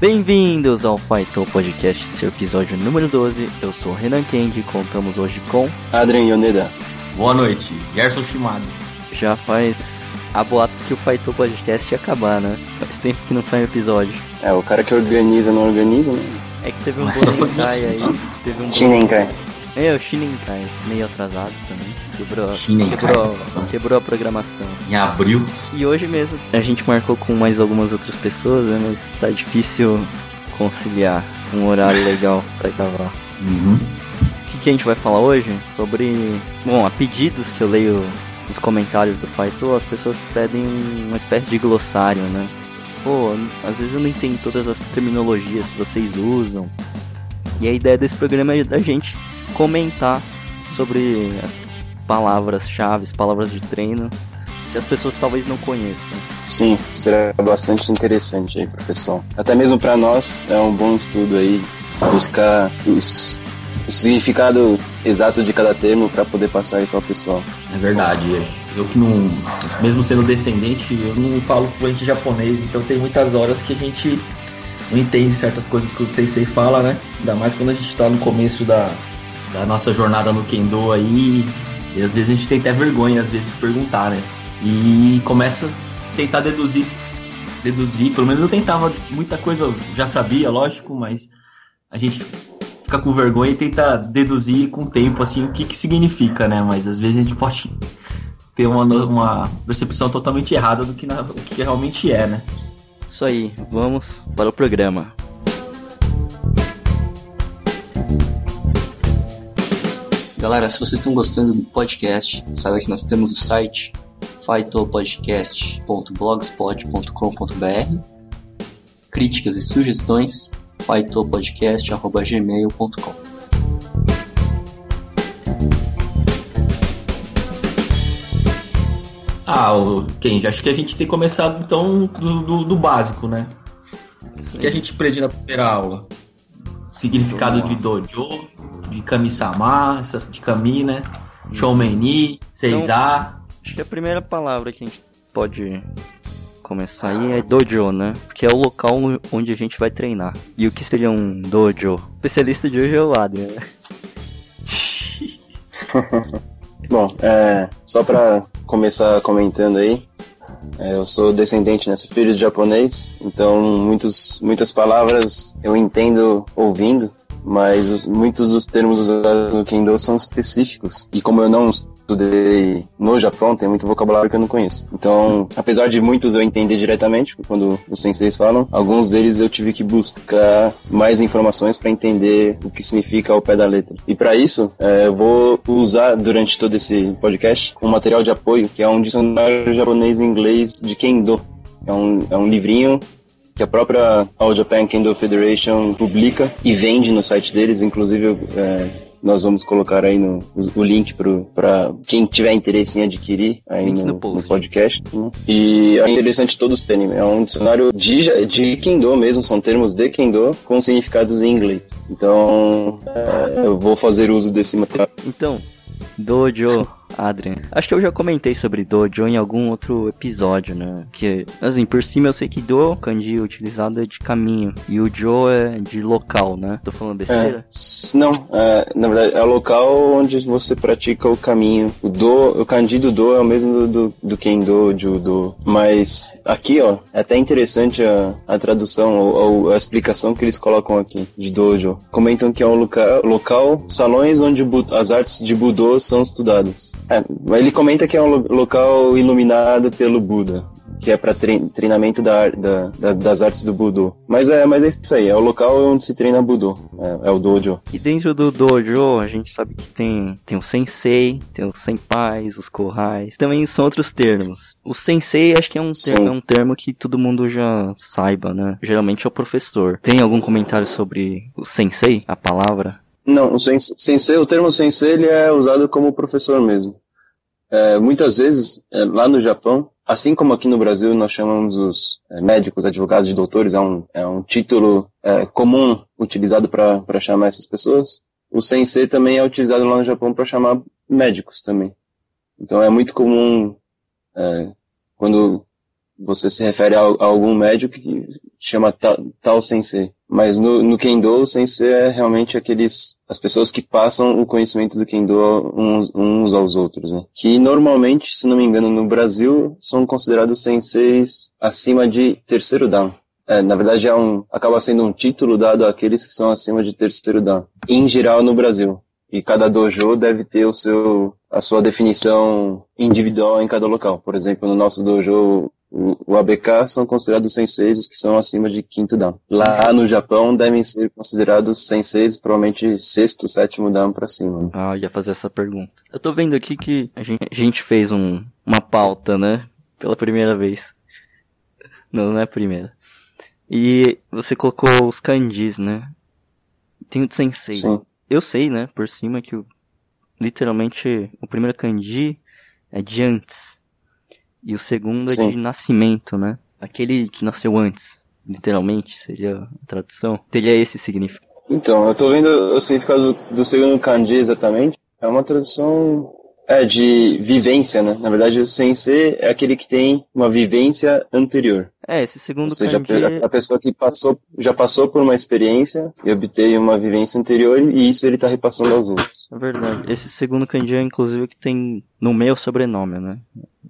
Bem-vindos ao Fightou Podcast, seu episódio número 12. Eu sou Renan Kang e contamos hoje com Adrien Yoneda. Boa noite, Gerson Shimado. Já faz a boatos que o Fightou Podcast ia acabar, né? Faz tempo que não sai um episódio. É, o cara que organiza não organiza, né? É que teve um Bonenkai aí, teve um Shinenkai. É, o Shinenkai, meio atrasado também. Quebrou, Shinenkai. quebrou, quebrou a programação. Em abril. E hoje mesmo a gente marcou com mais algumas outras pessoas, né? Mas tá difícil conciliar um horário legal pra gravar. Uhum. O que, que a gente vai falar hoje? Sobre. Bom, a pedidos que eu leio nos comentários do Fightou, as pessoas pedem uma espécie de glossário, né? Pô, às vezes eu não entendo todas as terminologias que vocês usam. E a ideia desse programa é da gente comentar sobre as palavras-chave, palavras de treino, que as pessoas talvez não conheçam. Sim, será bastante interessante aí pro pessoal. Até mesmo pra nós é um bom estudo aí buscar os, o significado exato de cada termo pra poder passar isso ao pessoal. É verdade. Eu que não. Mesmo sendo descendente, eu não falo fluente japonês, então tem muitas horas que a gente não entende certas coisas que o Sensei fala, né? Ainda mais quando a gente tá no começo da, da nossa jornada no Kendo aí. E às vezes a gente tem até vergonha, às vezes, de perguntar, né? E começa a tentar deduzir. Deduzir, pelo menos eu tentava, muita coisa eu já sabia, lógico, mas a gente fica com vergonha e tenta deduzir com o tempo, assim, o que que significa, né? Mas às vezes a gente pode ter uma, uma percepção totalmente errada do que, na- que realmente é, né? Isso aí, vamos para o programa. Galera, se vocês estão gostando do podcast, saiba que nós temos o site faitopodcast.blogspot.com.br Críticas e sugestões faitopodcast.gmail.com Ah, o Kenji, acho que a gente tem começado então do, do- do básico, né? O que a gente aprende na primeira aula? Significado de dojo, de kami-sama, essas de kami, né? Shoumeni, Seizá. Acho que a primeira palavra que a gente pode começar aí é dojo, né? Que é o local onde a gente vai treinar. E o que seria um dojo? Especialista de hoje é o Adrian, né? Bom, é, só pra começar comentando aí, é, eu sou descendente, né? Sou filho de japonês, então muitos, muitas palavras eu entendo ouvindo, mas os- muitos dos termos usados no Kendo são específicos. E como eu não estudei no Japão, tem muito vocabulário que eu não conheço. Então, apesar de muitos eu entender diretamente, quando os senseis falam, alguns deles eu tive que buscar mais informações para entender o que significa ao pé da letra. E para isso, é, eu vou usar durante todo esse podcast um material de apoio, que é um dicionário japonês e inglês de Kendo. É um, é um livrinho que a própria All Japan Kendo Federation publica e vende no site deles, inclusive é, nós vamos colocar aí no, o link para quem tiver interesse em adquirir aí no, no podcast. né? E é interessante todos terem, é um dicionário de, de Kendo mesmo, são termos de Kendo com significados em inglês. Então é, eu vou fazer uso desse material. Então, dojo, Adrian. Acho que eu já comentei sobre dojo em algum outro episódio, né? Que, assim, por cima eu sei que do, kanji utilizado é de caminho. E o jo é de local, né? Tô falando besteira? É, não, é, na verdade é o local onde você pratica o caminho. O do, o kanji do do é o mesmo do, do, do kendo, de do. Mas aqui, ó, é até interessante a, a tradução ou, a explicação que eles colocam aqui de dojo. Comentam que é um local, local salões onde as artes de Budô são estudadas. É, ele comenta que é um lo- local iluminado pelo Buda. Que é para treinamento da, da- da- das artes do Budô. Mas é, mas é isso aí, é o local onde se treina Budô. É, é o dojo. E dentro do dojo, a gente sabe que tem, tem o sensei, tem os senpais, os kohais, também são outros termos. O sensei acho que é um, termo, é um termo que todo mundo já saiba, né? Geralmente é o professor. Tem algum comentário sobre o sensei, a palavra? Não, o sens- sensei, o termo sensei ele é usado como professor mesmo. É, muitas vezes, é, lá no Japão, assim como aqui no Brasil nós chamamos os é, médicos, advogados e doutores, é um, é um título é, comum utilizado para chamar essas pessoas, o sensei também é utilizado lá no Japão para chamar médicos também. Então é muito comum é, quando você se refere a, a algum médico que, chama tal, sensei. Mas no, no Kendo, o sensei é realmente aqueles as pessoas que passam o conhecimento do Kendo uns, uns aos outros, né? Que normalmente, se não me engano, no Brasil são considerados senseis acima de terceiro dan. É, na verdade, é um, acaba sendo um título dado àqueles que são acima de terceiro dan. Em geral, no Brasil. E cada dojo deve ter o seu, a sua definição individual em cada local. Por exemplo, no nosso dojo, o, o ABK são considerados senseis que são acima de quinto dan. Lá no Japão devem ser considerados senseis provavelmente sexto, sétimo dan para cima. Ah, eu ia fazer essa pergunta. Eu tô vendo aqui que a gente, a gente fez um, uma pauta, né? Pela primeira vez. Não, não é a primeira. E você colocou os kanjis, né? Tem o sensei. Sim. Eu sei, né, por cima que o, literalmente o primeiro kanji é de antes. E o segundo Sim. é de nascimento, né? Aquele que nasceu antes, literalmente, seria a tradução. Teria esse significado. Então, eu tô vendo o significado do, do segundo kanji exatamente. É uma tradução é, de vivência, né? Na verdade, o sensei é aquele que tem uma vivência anterior. É, esse segundo Ou seja, a kanji... a pessoa que passou, já passou por uma experiência e obteve uma vivência anterior e isso ele tá repassando aos outros. É verdade. Esse segundo kanji é inclusive que tem no meu sobrenome, né?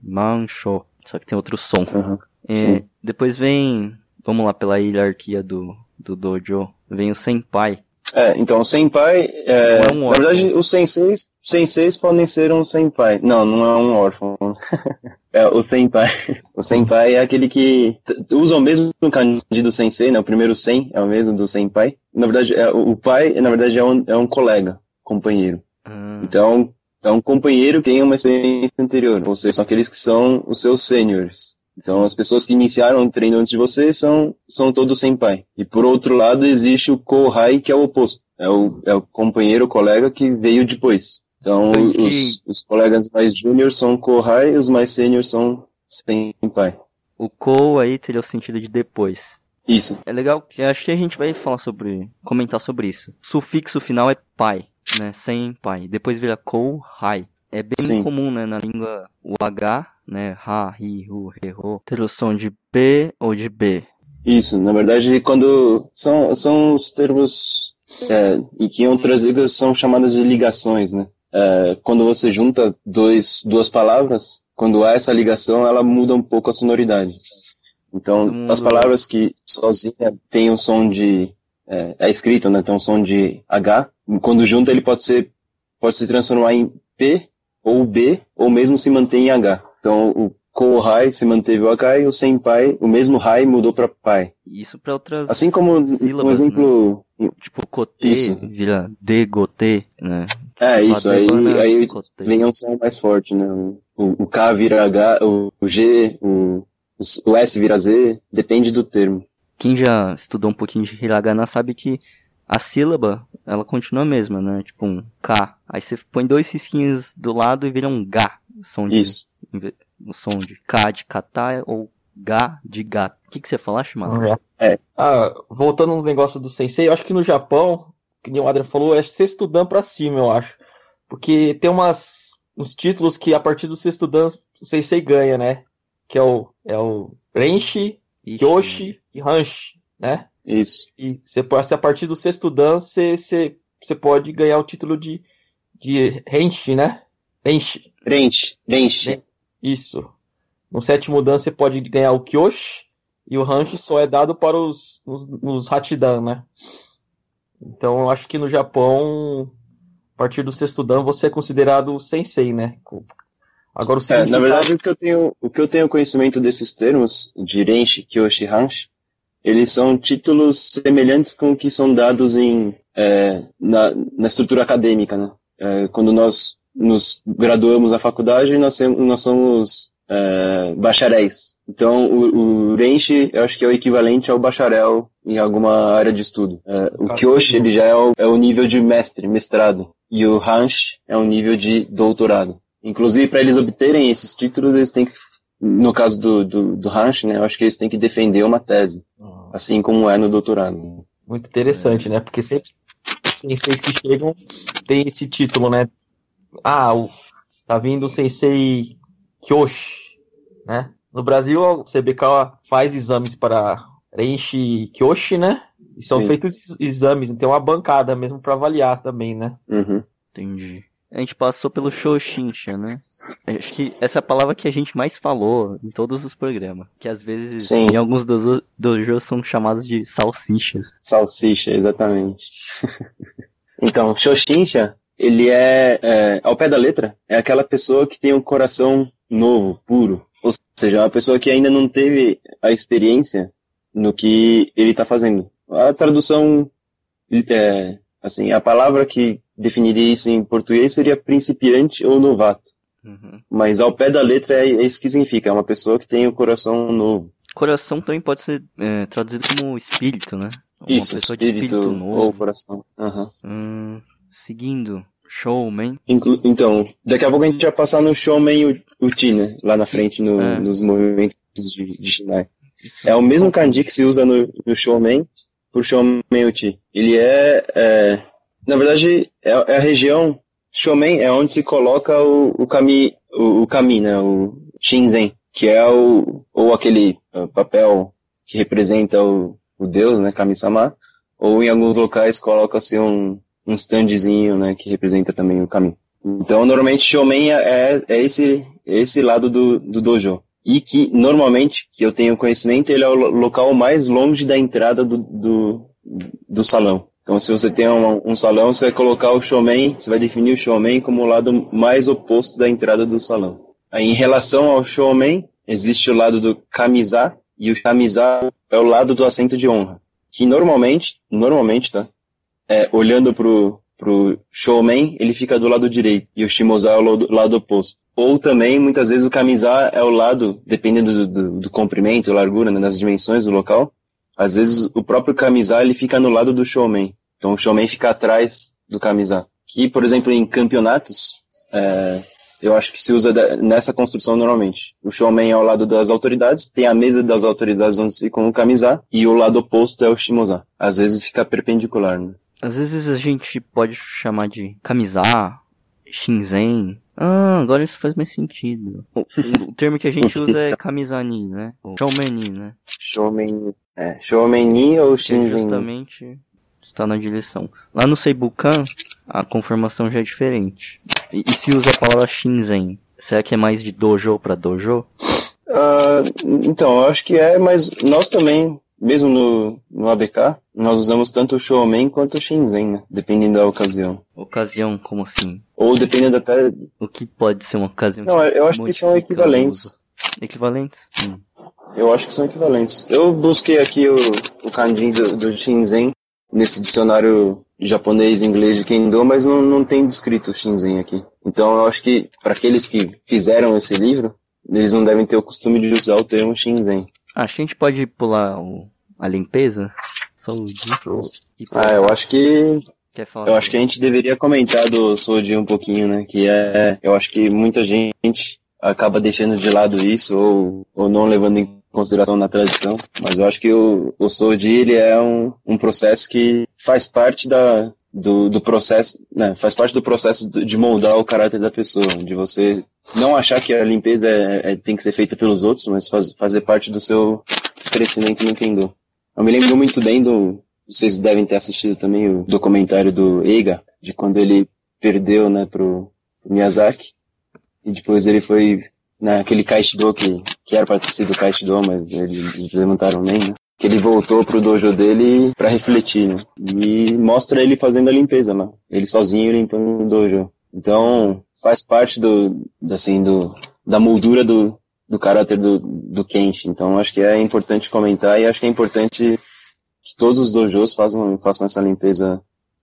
Mancho. Só que tem outro som. Uhum. É, Sim. depois vem, vamos lá, pela hierarquia do, do dojo, vem o senpai. É, então o senpai, é, é um na verdade, os senseis, senseis podem ser um senpai. Não, não é um órfão. é o senpai. O senpai é aquele que usa o mesmo kanji do sensei, né? O primeiro sen é o mesmo do senpai. Na verdade, é, o pai, na verdade, é um, é um colega, companheiro. Ah, Então, é um companheiro que tem uma experiência anterior, ou seja, são aqueles que são os seus seniors. Então, as pessoas que iniciaram o treino antes de você são, são todos senpai. E por outro lado, existe o kohai, que é o oposto. É o, é o companheiro, o colega que veio depois. Então, Entendi. os, os colegas mais júnior são kohai e os mais seniors são senpai. o ko aí teria o sentido de depois. Isso. É legal que acho que a gente vai falar sobre, comentar sobre isso. O sufixo final é pai, né? Senpai. Depois vira ko, hai. É bem Sim. comum, né, na língua o H, né, ha, hi, hu, he, ho, ter o som de P ou de B. Isso, na verdade, quando são, são os termos é, e que em outras línguas são chamadas de ligações, né? É, quando você junta dois, duas palavras, quando há essa ligação, ela muda um pouco a sonoridade. Então, mundo- as palavras que sozinha têm o som de é, é escrito, né? Tem um som de H. Quando junta, ele pode ser pode se transformar em P ou B, ou mesmo se manter em H. Então, o Kohai se manteve o H e o Senpai, o mesmo Hai mudou para Pai. Isso para outras Assim como um sílabas, exemplo. tipo kotê, Isso. vira degotê, né? É, isso, aí, Badegana, aí kotê. vem um som mais forte, né? O, o K vira H, o, o G, o, o S vira Z, depende do termo. Quem já estudou um pouquinho de hiragana sabe que a sílaba, ela continua a mesma, né? Tipo um K. Aí você põe dois risquinhos do lado e vira um. O som de, Isso. o som de K de Katá ou Gá de gato. O que, que você fala, Shimada? É. Ah, voltando no negócio do sensei, eu acho que no Japão, que nem o Adrian falou, é sexto dan pra cima, eu acho. Porque tem umas, uns títulos que a partir do sexto dan o sensei ganha, né? Que é o, é o Renshi, Ixi, Kyoshi e Hanshi, né? Isso. E você a partir do sexto dan, você, você, você pode ganhar o título de, de Renshi, né? Renshi, Renshi, Renshi. isso. No sétimo dan você pode ganhar o Kyoshi e o Hanshi só é dado para os, os, os Hachidan, né? Então eu acho que no Japão, a partir do sexto dan, você é considerado sensei, né? Agora o É, na verdade, o que eu tenho, o que eu tenho conhecimento desses termos, de Renshi, Kyoshi, Hanshi, eles são títulos semelhantes com o que são dados em, é, na, na estrutura acadêmica, né? É, quando nós nos graduamos na faculdade, nós, nós somos é, bacharéis. Então, o, o Renshi, eu acho que é o equivalente ao bacharel em alguma área de estudo. É, o Cara, Kyoshi, ele já é o, é o nível de mestre, mestrado. E o Hanshi é o nível de doutorado. Inclusive, para eles obterem esses títulos, eles têm que, no caso do, do, do Hanshi, né, eu acho que eles têm que defender uma tese, assim como é no doutorado. Muito interessante, né? Porque sempre senseis que chegam tem esse título, né? Ah, o, tá vindo o sensei Kyoshi, né? No Brasil, o CBK faz exames para Renshi Kyoshi, né? E são Sim. feitos exames, tem uma bancada mesmo pra avaliar também, né? Uhum. Entendi. A gente passou pelo Shoshinsha, né? Acho que essa é a palavra que a gente mais falou em todos os programas. Que às vezes, Sim. em alguns dojo- dojos, são chamados de salsichas. Salsicha, exatamente. então, Shoshinsha, ele é, é, ao pé da letra, é aquela pessoa que tem um coração novo, puro. Ou seja, é uma pessoa que ainda não teve a experiência no que ele está fazendo. A tradução, é, assim, a palavra que definiria isso em português seria principiante ou novato. Uhum. Mas ao pé da letra é, é isso que significa, é uma pessoa que tem o coração novo. Coração também pode ser é, traduzido como espírito, né? Uma isso, espírito, espírito ou novo. coração. Aham. Hum, seguindo, showman. Inclu- Então, daqui a pouco a gente vai passar no Showman U- Uchi, né? Lá na frente, no- É. nos movimentos de, de Shinai. É o mesmo kanji que se usa no, no Showman por Showman Uchi. Ele é, é, na verdade, é, é a região, Showman é onde se coloca o, o kami, o, o kami, né? O Shinzen, que é o, ou aquele ah, papel que representa o, o deus, né? Kami-sama, ou em alguns locais coloca-se um, um standzinho, né? Que representa também o kami. Então, normalmente, Showman é, é esse, esse lado do, do dojo. E que, normalmente, que eu tenho conhecimento, ele é o lo- local mais longe da entrada do, do, do salão. Então, se você tem um, um salão, você vai colocar o showman, você vai definir o showman como o lado mais oposto da entrada do salão. Aí, em relação ao showman, existe o lado do kamiza, e o kamiza é o lado do assento de honra. Que normalmente, normalmente, tá? É, olhando pro, pro showman, ele fica do lado direito, e o shimoza é o lado, oposto. Ou também, muitas vezes, o kamiza é o lado, dependendo do, do, do comprimento, largura, né, das dimensões do local, às vezes o próprio kamiza ele fica no lado do showman. Então o showman fica atrás do kamiza. Que, por exemplo, em campeonatos, é, eu acho que se usa nessa construção normalmente. O showman é ao lado das autoridades, tem a mesa das autoridades onde ficam o kamiza, e o lado oposto é o shimoza. Às vezes fica perpendicular, né? Às vezes a gente pode chamar de kamiza, shinzen. Ah, agora isso faz mais sentido. O, o termo que a gente usa é kamizani, né? Ou showmani, né? Showman, é, showman ni ou shinzen? justamente está na direção. Lá no Seibukan, a conformação já é diferente. E, e se usa a palavra shinzen? Será que é mais de dojo para dojo? Ah, então, eu acho que é, mas nós também, mesmo no, no ABK, nós usamos tanto o showman quanto o shinzen, né? Dependendo da ocasião. Ocasião, como assim? Ou dependendo até. O que pode ser uma ocasião? Não, eu acho que são equivalentes. Equivalentes? Hum. Eu acho que são equivalentes. Eu busquei aqui o, o kanji do, do shinzen nesse dicionário japonês e inglês de Kendo, mas não, não tem descrito o shinzen aqui. Então eu acho que para aqueles que fizeram esse livro, eles não devem ter o costume de usar o termo shinzen. Acho que a gente pode pular o- a limpeza. E Ah, eu acho que Eu acho que a gente deveria comentar do Soji um pouquinho, né? Que é, eu acho que muita gente acaba deixando de lado isso ou, ou não levando em consideração na tradição. Mas eu acho que o, o Soji, ele é um, um processo que faz parte da, do, do processo, né? Faz parte do processo de moldar o caráter da pessoa, de você não achar que a limpeza é- é- tem que ser feita pelos outros, mas faz, fazer parte do seu crescimento no Kendo. Eu me lembro muito bem do, vocês devem ter assistido também o documentário do Eiga, de quando ele perdeu, né, pro, pro Miyazaki. E depois ele foi naquele Kaishido que, que era pra ter sido Kaishido, mas eles levantaram nem, né? Que ele voltou pro dojo dele pra refletir, né? E mostra ele fazendo a limpeza lá. Ele sozinho limpando o dojo. Então, faz parte do, assim, do, da moldura do, do caráter do, do Kenshi. Então, acho que é importante comentar e acho que é importante que todos os dojos façam, façam essa limpeza,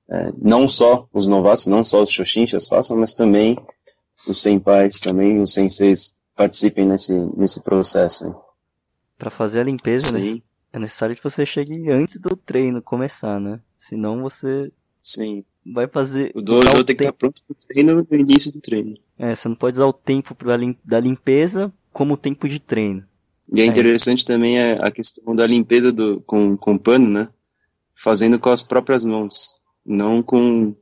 é, não só os novatos, não só os shoshinshas façam, mas também os senpais, também os senseis participem nesse, nesse processo. Pra fazer a limpeza, né? É necessário que você chegue antes do treino começar, né? Senão você sim. vai fazer. O dojo tem que estar pronto pro treino no início do treino. É, você não pode usar o tempo pra lim- da limpeza como tempo de treino. E é É. interessante também a, a questão da limpeza do, com, com pano, né? Fazendo com as próprias mãos, não com,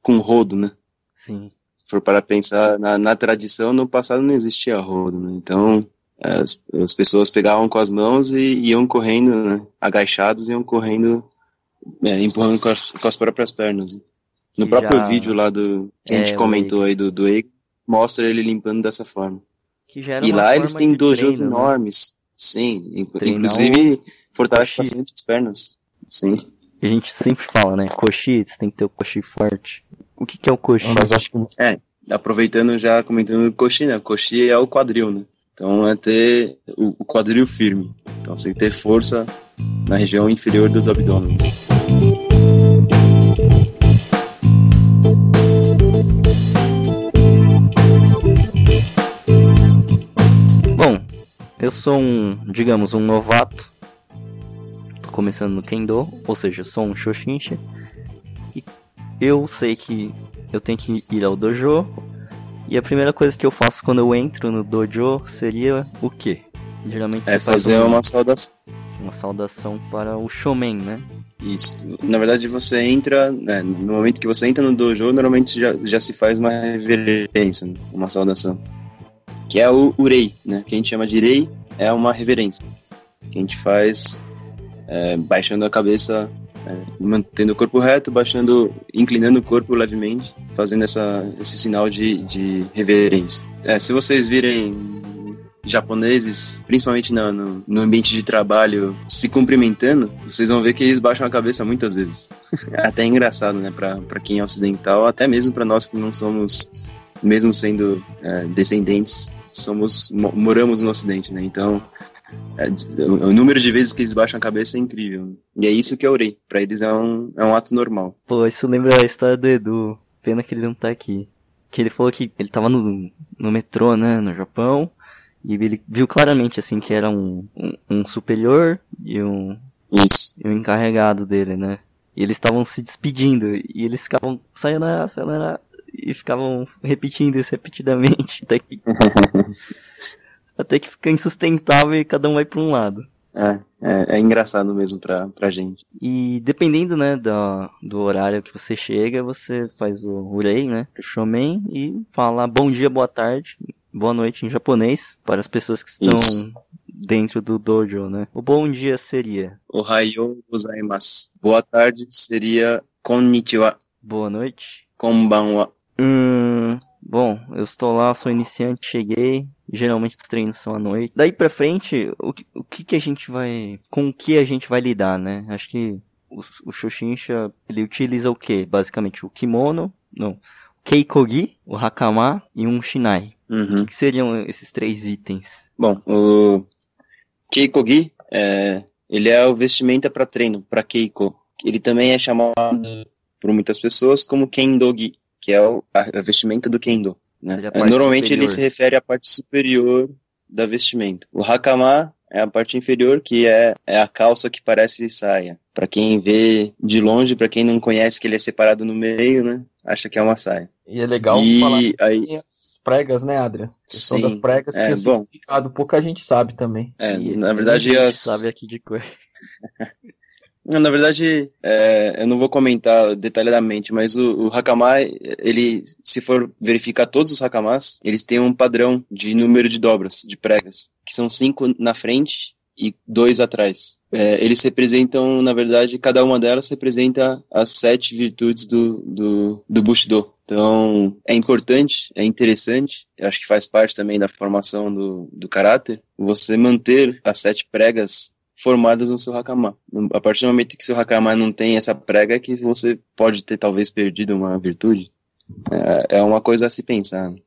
com rodo, né? Sim. Se for para pensar na, na tradição, no passado não existia rodo, né? Então, as, as pessoas pegavam com as mãos e iam correndo, né, agachados, iam correndo, é, empurrando com as, com as, próprias pernas. No Que próprio já- vídeo lá do que a É, gente o comentou aí do, do Eiko, mostra ele limpando dessa forma. Que já era E lá eles têm dojos treino, né? enormes. Sim, in- Treinar inclusive fortalece coxi. bastante as pernas. Sim. A gente sempre fala, né? Coxi, você tem que ter o coxi forte. O que, que é o coxi? Mas acho que Aproveitando já comentando o coxi, né? O coxi é o quadril, né? Então é ter o, o quadril firme. Então você tem que ter força na região inferior do, do abdômen. Eu sou um, digamos, um novato. Tô começando no Kendo, ou seja, eu sou um Shoshinsha. E eu sei que eu tenho que ir ao dojo. E a primeira coisa que eu faço quando eu entro no dojo seria o quê? Geralmente É fazer um- uma saudação. uma saudação para o showman, né? Isso. Na verdade, você entra, né, no momento que você entra no dojo, normalmente já, já se faz uma reverência, né, uma saudação. Que é o urei, né? Que a gente chama de rei, é uma reverência. Que a gente faz é, baixando a cabeça, é, mantendo o corpo reto, baixando, inclinando o corpo levemente, fazendo essa, esse sinal de, de reverência. É, se vocês virem japoneses, principalmente no, no, no ambiente de trabalho, se cumprimentando, vocês vão ver que eles baixam a cabeça muitas vezes. É até engraçado, né, pra quem é ocidental, até mesmo pra nós que não somos, mesmo sendo é, descendentes, somos, mo- moramos no ocidente, né, então é, o, número de vezes que eles baixam a cabeça é incrível. E é isso que é orei. Pra eles é um, é um ato normal. Pô, isso lembra a história do Edu. Pena que ele não tá aqui. Que ele falou que ele tava no, no metrô, né, no Japão. E ele viu claramente, assim, que era um, um, um superior e um, Isso. e um encarregado dele, né? E eles estavam se despedindo. E eles ficavam, sayonara, sayonara. E ficavam repetindo isso repetidamente. Até que, até que fica insustentável e cada um vai pra um lado. É, é, é engraçado mesmo pra, pra gente. E dependendo, né, do, do horário que você chega, você faz o urei, né, o shomen, e fala bom dia, boa tarde, boa noite em japonês, para as pessoas que estão Isso. dentro do dojo, né. O bom dia seria Ohayou gozaimasu. Boa tarde seria konnichiwa, boa noite. konbanwa. Hum, bom, eu estou lá, sou iniciante, cheguei, geralmente os treinos são à noite. Daí pra frente, o que, o que que a gente vai, com o que a gente vai lidar, né? Acho que o, o Shoshinsha, ele utiliza o que? Basicamente o kimono, não, o keikogi, o hakama e um shinai. Uhum. O que seriam esses três itens? Bom, o Keikogi, é, ele é o vestimenta para treino, para Keiko. Ele também é chamado por muitas pessoas como Kendogi, que é o, a, a vestimenta do Kendo. Né? É, Normalmente ele superior. se refere à parte superior da vestimenta. O Hakama é a parte inferior, que é, é a calça que parece saia. Para quem vê de longe, para quem não conhece que ele é separado no meio, né? Acha que é uma saia. E é legal e falar aí, as pregas, né, Adria? Sim, das pregas, é, que o bom. significado pouca gente sabe também. é, E na verdade, a gente as, sabe aqui de cor. Na verdade, é, eu não vou comentar detalhadamente, mas o, o Hakama, ele, se for verificar todos os Hakamas, eles têm um padrão de número de dobras, de pregas, que são cinco na frente e dois atrás. É, eles representam, na verdade, cada uma delas representa as sete virtudes do, do, do Bushido. Então, é importante, é interessante, acho que faz parte também da formação do, do caráter, você manter as sete pregas formadas no seu Hakama. A partir do momento que seu Hakama não tem essa prega, que você pode ter talvez perdido uma virtude. É, é uma coisa a se pensar. né?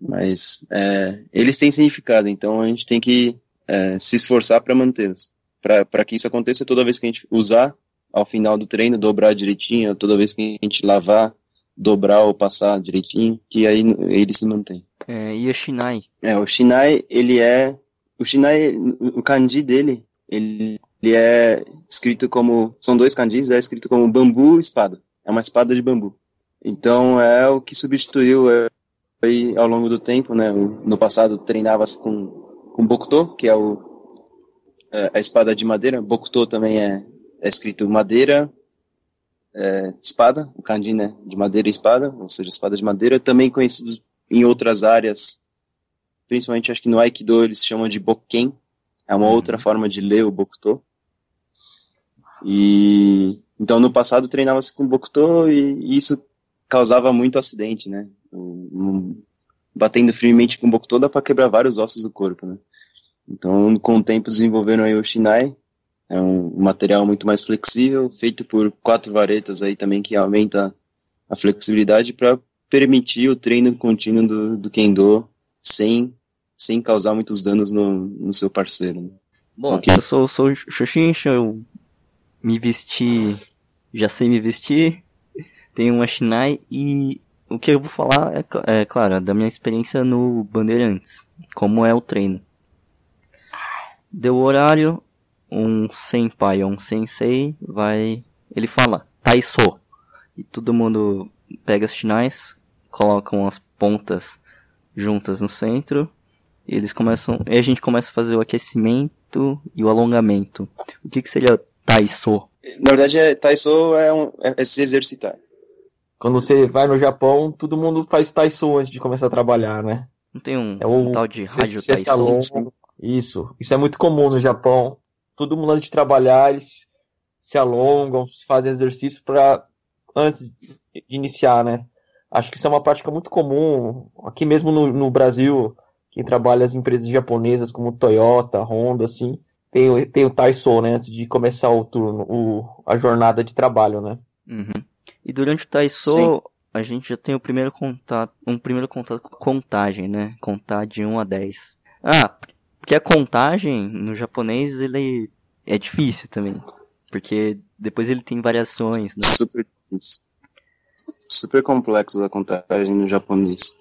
Mas é, eles têm significado, então a gente tem que é, se esforçar para mantê-los. Para que isso aconteça toda vez que a gente usar ao final do treino, dobrar direitinho, toda vez que a gente lavar, dobrar ou passar direitinho, que aí ele se mantém. É, e o shinai? É, o Shinai, ele é. O Shinai, o kanji dele, ele, ele é escrito como. São dois kanjis, é escrito como bambu espada. É uma espada de bambu. Então é o que substituiu é, aí, ao longo do tempo, né? No passado treinava-se com, com Bokuto, que é o, é, a espada de madeira. Bokuto também é, é escrito madeira, é, espada, o kanji, né? De madeira e espada, ou seja, espada de madeira. Também conhecidos em outras áreas principalmente acho que no Aikido eles chamam de Bokken, é uma outra forma de ler o Bokuto. E então no passado treinava-se com Bokuto e, isso causava muito acidente, né? Batendo firmemente com Bokuto dá para quebrar vários ossos do corpo, né? Então com o tempo desenvolveram aí o Shinai, é um material muito mais flexível, feito por quatro varetas aí também que aumenta a flexibilidade para permitir o treino contínuo do, do Kendo sem, sem causar muitos danos no, no seu parceiro. Né? Bom, okay. eu sou, sou Xuxincha, eu me vesti, já sei me vestir, tenho uma Shinai e o que eu vou falar é, é claro, da minha experiência no Bandeirantes, como é o treino. Deu o horário, um senpai ou um sensei vai, ele fala, Taiso, e todo mundo pega as Shinais, colocam as pontas juntas no centro, e eles começam, e a gente começa a fazer o aquecimento e o alongamento. O que que seria Taiso? Na verdade, é, Taiso é, um, é, é se exercitar. Quando você vai no Japão, todo mundo faz Taiso antes de começar a trabalhar, né? Não tem um, é um tal de rádio Taiso? Isso, isso é muito comum no Japão. Todo mundo antes de trabalhar, eles se alongam, fazem exercício para antes de iniciar, né? Acho que isso é uma prática muito comum aqui mesmo no, no Brasil. Quem trabalha as empresas japonesas como Toyota, Honda, assim, tem, tem o Taiso, né? Antes de começar o turno, o, a jornada de trabalho, né? Uhum. E durante o Taiso, Sim. a gente já tem o primeiro contato, um primeiro contato com contagem, né? Contar de 1 a 10. Ah, porque a contagem no japonês ele é difícil também. Porque depois ele tem variações, né? Super difícil. Super complexo a contagem no japonês.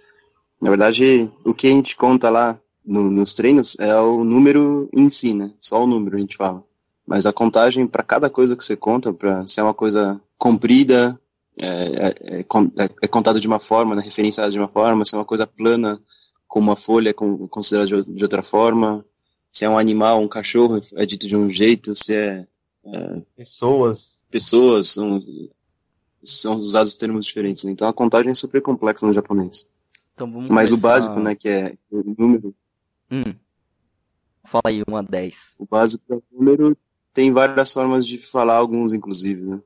Na verdade, o que a gente conta lá no, nos treinos é o número em si, né? Só o número a gente fala. Mas a contagem para cada coisa que você conta, para se é uma coisa comprida, é, é, é, é contado de uma forma, né? referenciado de uma forma, se é uma coisa plana, como uma folha, é considerado de, de outra forma, se é um animal, um cachorro, é dito de um jeito, se é. é pessoas. Pessoas, são, são usados termos diferentes. Né? Então a contagem é super complexa no japonês. Então, Mas começar... o básico, né, que é o número, Hum. Fala aí, 1 a 10. O básico é o número tem várias formas de falar, alguns inclusive, né?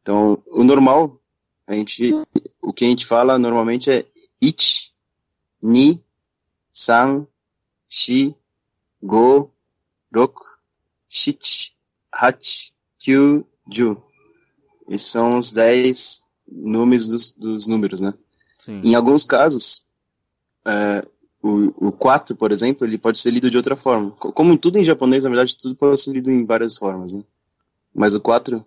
Então, o normal, a gente, o que a gente fala normalmente é ich, ni, san, shi, go, rok, shich, hach, kyu, ju. Esses são os 10 nomes dos, dos números, né? Sim. Em alguns casos, é, o, o 4, por exemplo, ele pode ser lido de outra forma. Como tudo em japonês, na verdade, tudo pode ser lido em várias formas, né? Mas o 4,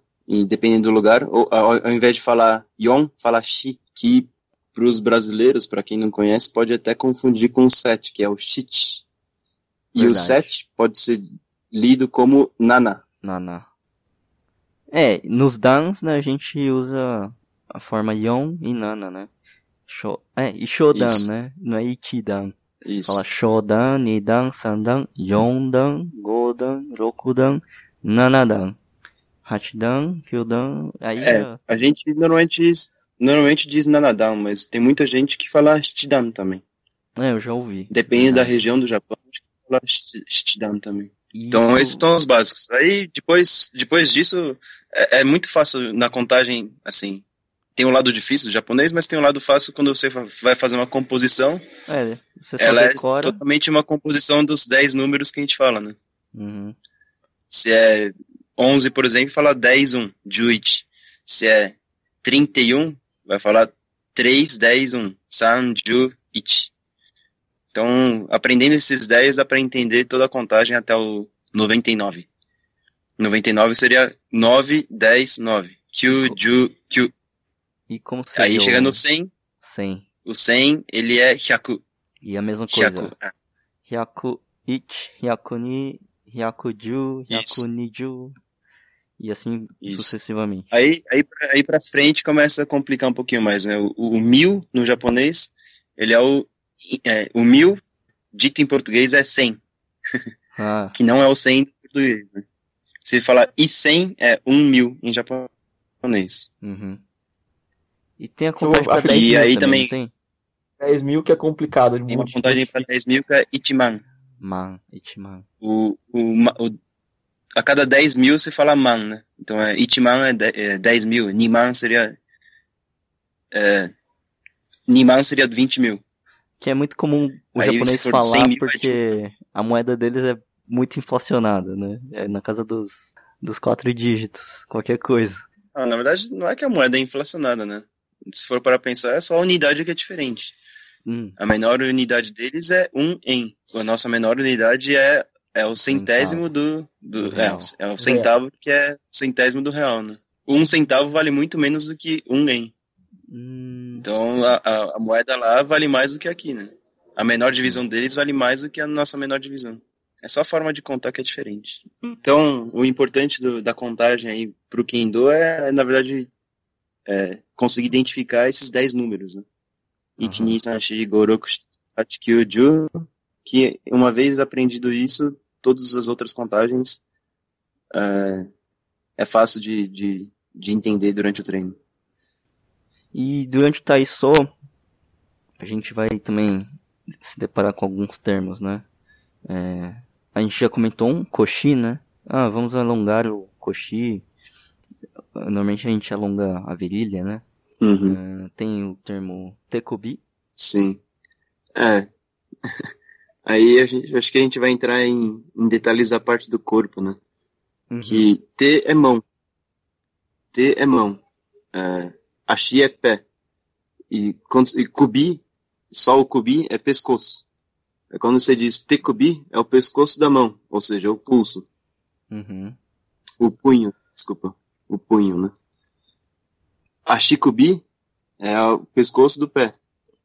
dependendo do lugar, ou, ao, ao, invés de falar yon, fala shi, que para os brasileiros, para quem não conhece, pode até confundir com o 7, que é o shit. E verdade. o 7 pode ser lido como nana. Nana. É, nos dans, né, a gente usa a forma yon e nana, né? Sho, é, e shodan, Isso. né? Não é ichidan. Isso. Fala Shodan, Nidan, Sandan, Yondan, Godan, Rokudan, Nanadan. Hachidan, Kyudan, aí é, já... a gente normalmente diz, normalmente diz Nanadan, mas tem muita gente que fala Shidan também. É, eu já ouvi. Depende é. da região do Japão, que fala Shidan também. Isso. Então, esses são os básicos. Aí, depois, depois disso, é, é muito fácil na contagem, assim, tem um lado difícil do japonês, mas tem um lado fácil quando você vai fazer uma composição. É, ela é totalmente uma composição dos 10 números que a gente fala, né? Uhum. Se é 11, por exemplo, fala 10, 1, juichi. Se é 31, vai falar 3, 10, 1, san, ju, ichi. Então, aprendendo esses 10 dá para entender toda a contagem até o 99. 99 seria 9, 10, 9. Kyu, ju, kyu. E como seria Aí chega no 100. 100. O 100, ele é hyaku. E a mesma coisa. Hyaku, é. hyaku ich, hyaku ni, hyaku ju, hyaku ni ju. E assim Isso. sucessivamente. Aí, aí, aí pra frente começa a complicar um pouquinho mais, né? O, o mil no japonês, ele é o, é, o mil, dito em português, é 100. Ah. que não é o 100 em português, né? Se falar e 100 é um mil em japonês. Uhum. E tem a contagem pra 10 E aí também. Tem? 10 mil que é complicado. Tem uma contagem para 10 mil que é Itiman. Man, Itiman. O, o, o, a cada 10 mil você fala man, né? Então é, Itiman é, é 10 mil, Niman seria. É, Niman seria 20 mil. Que é muito comum o Aí, japonês falar 100 mil, porque a moeda deles é muito inflacionada, né? É na casa dos, dos quatro dígitos, qualquer coisa. Ah, na verdade, não é que a moeda é inflacionada, né? Se for para pensar, é só a unidade que é diferente. Hum, A menor unidade deles é um em. A nossa menor unidade é, é o centésimo do. do, Do é, é o centavo que é o centésimo do real, né? Um centavo vale muito menos do que um em. hum, Então a, a, a moeda lá vale mais do que aqui, né? A menor divisão deles vale mais do que a nossa menor divisão. É só a forma de contar que é diferente. Então, o importante do- da contagem aí pro Kendo é, na verdade, é, conseguir identificar esses 10 números, né? Ichi, ni, san, shi, go, roku, shite, hachi, kyu, ju, que uma vez aprendido isso, todas as outras contagens é, é fácil de, de, de entender durante o treino. E durante o Taiso, a gente vai também se deparar com alguns termos, né? É, a gente já comentou um koshi, né? Ah, vamos alongar o koshi. Normalmente a gente alonga a virilha, né? Uhum. É, tem o termo tekobi. Sim. É. Aí a gente, acho que a gente vai entrar em, em detalhes da parte do corpo, né? Uhum. Que T é mão. T é mão. É, ashi é pé. E, quando, e kubi, só o kubi é pescoço. É quando você diz tecubi, é o pescoço da mão, ou seja, o pulso. Uhum. O punho, desculpa. O punho, né? Ashikubi é o pescoço do pé, ou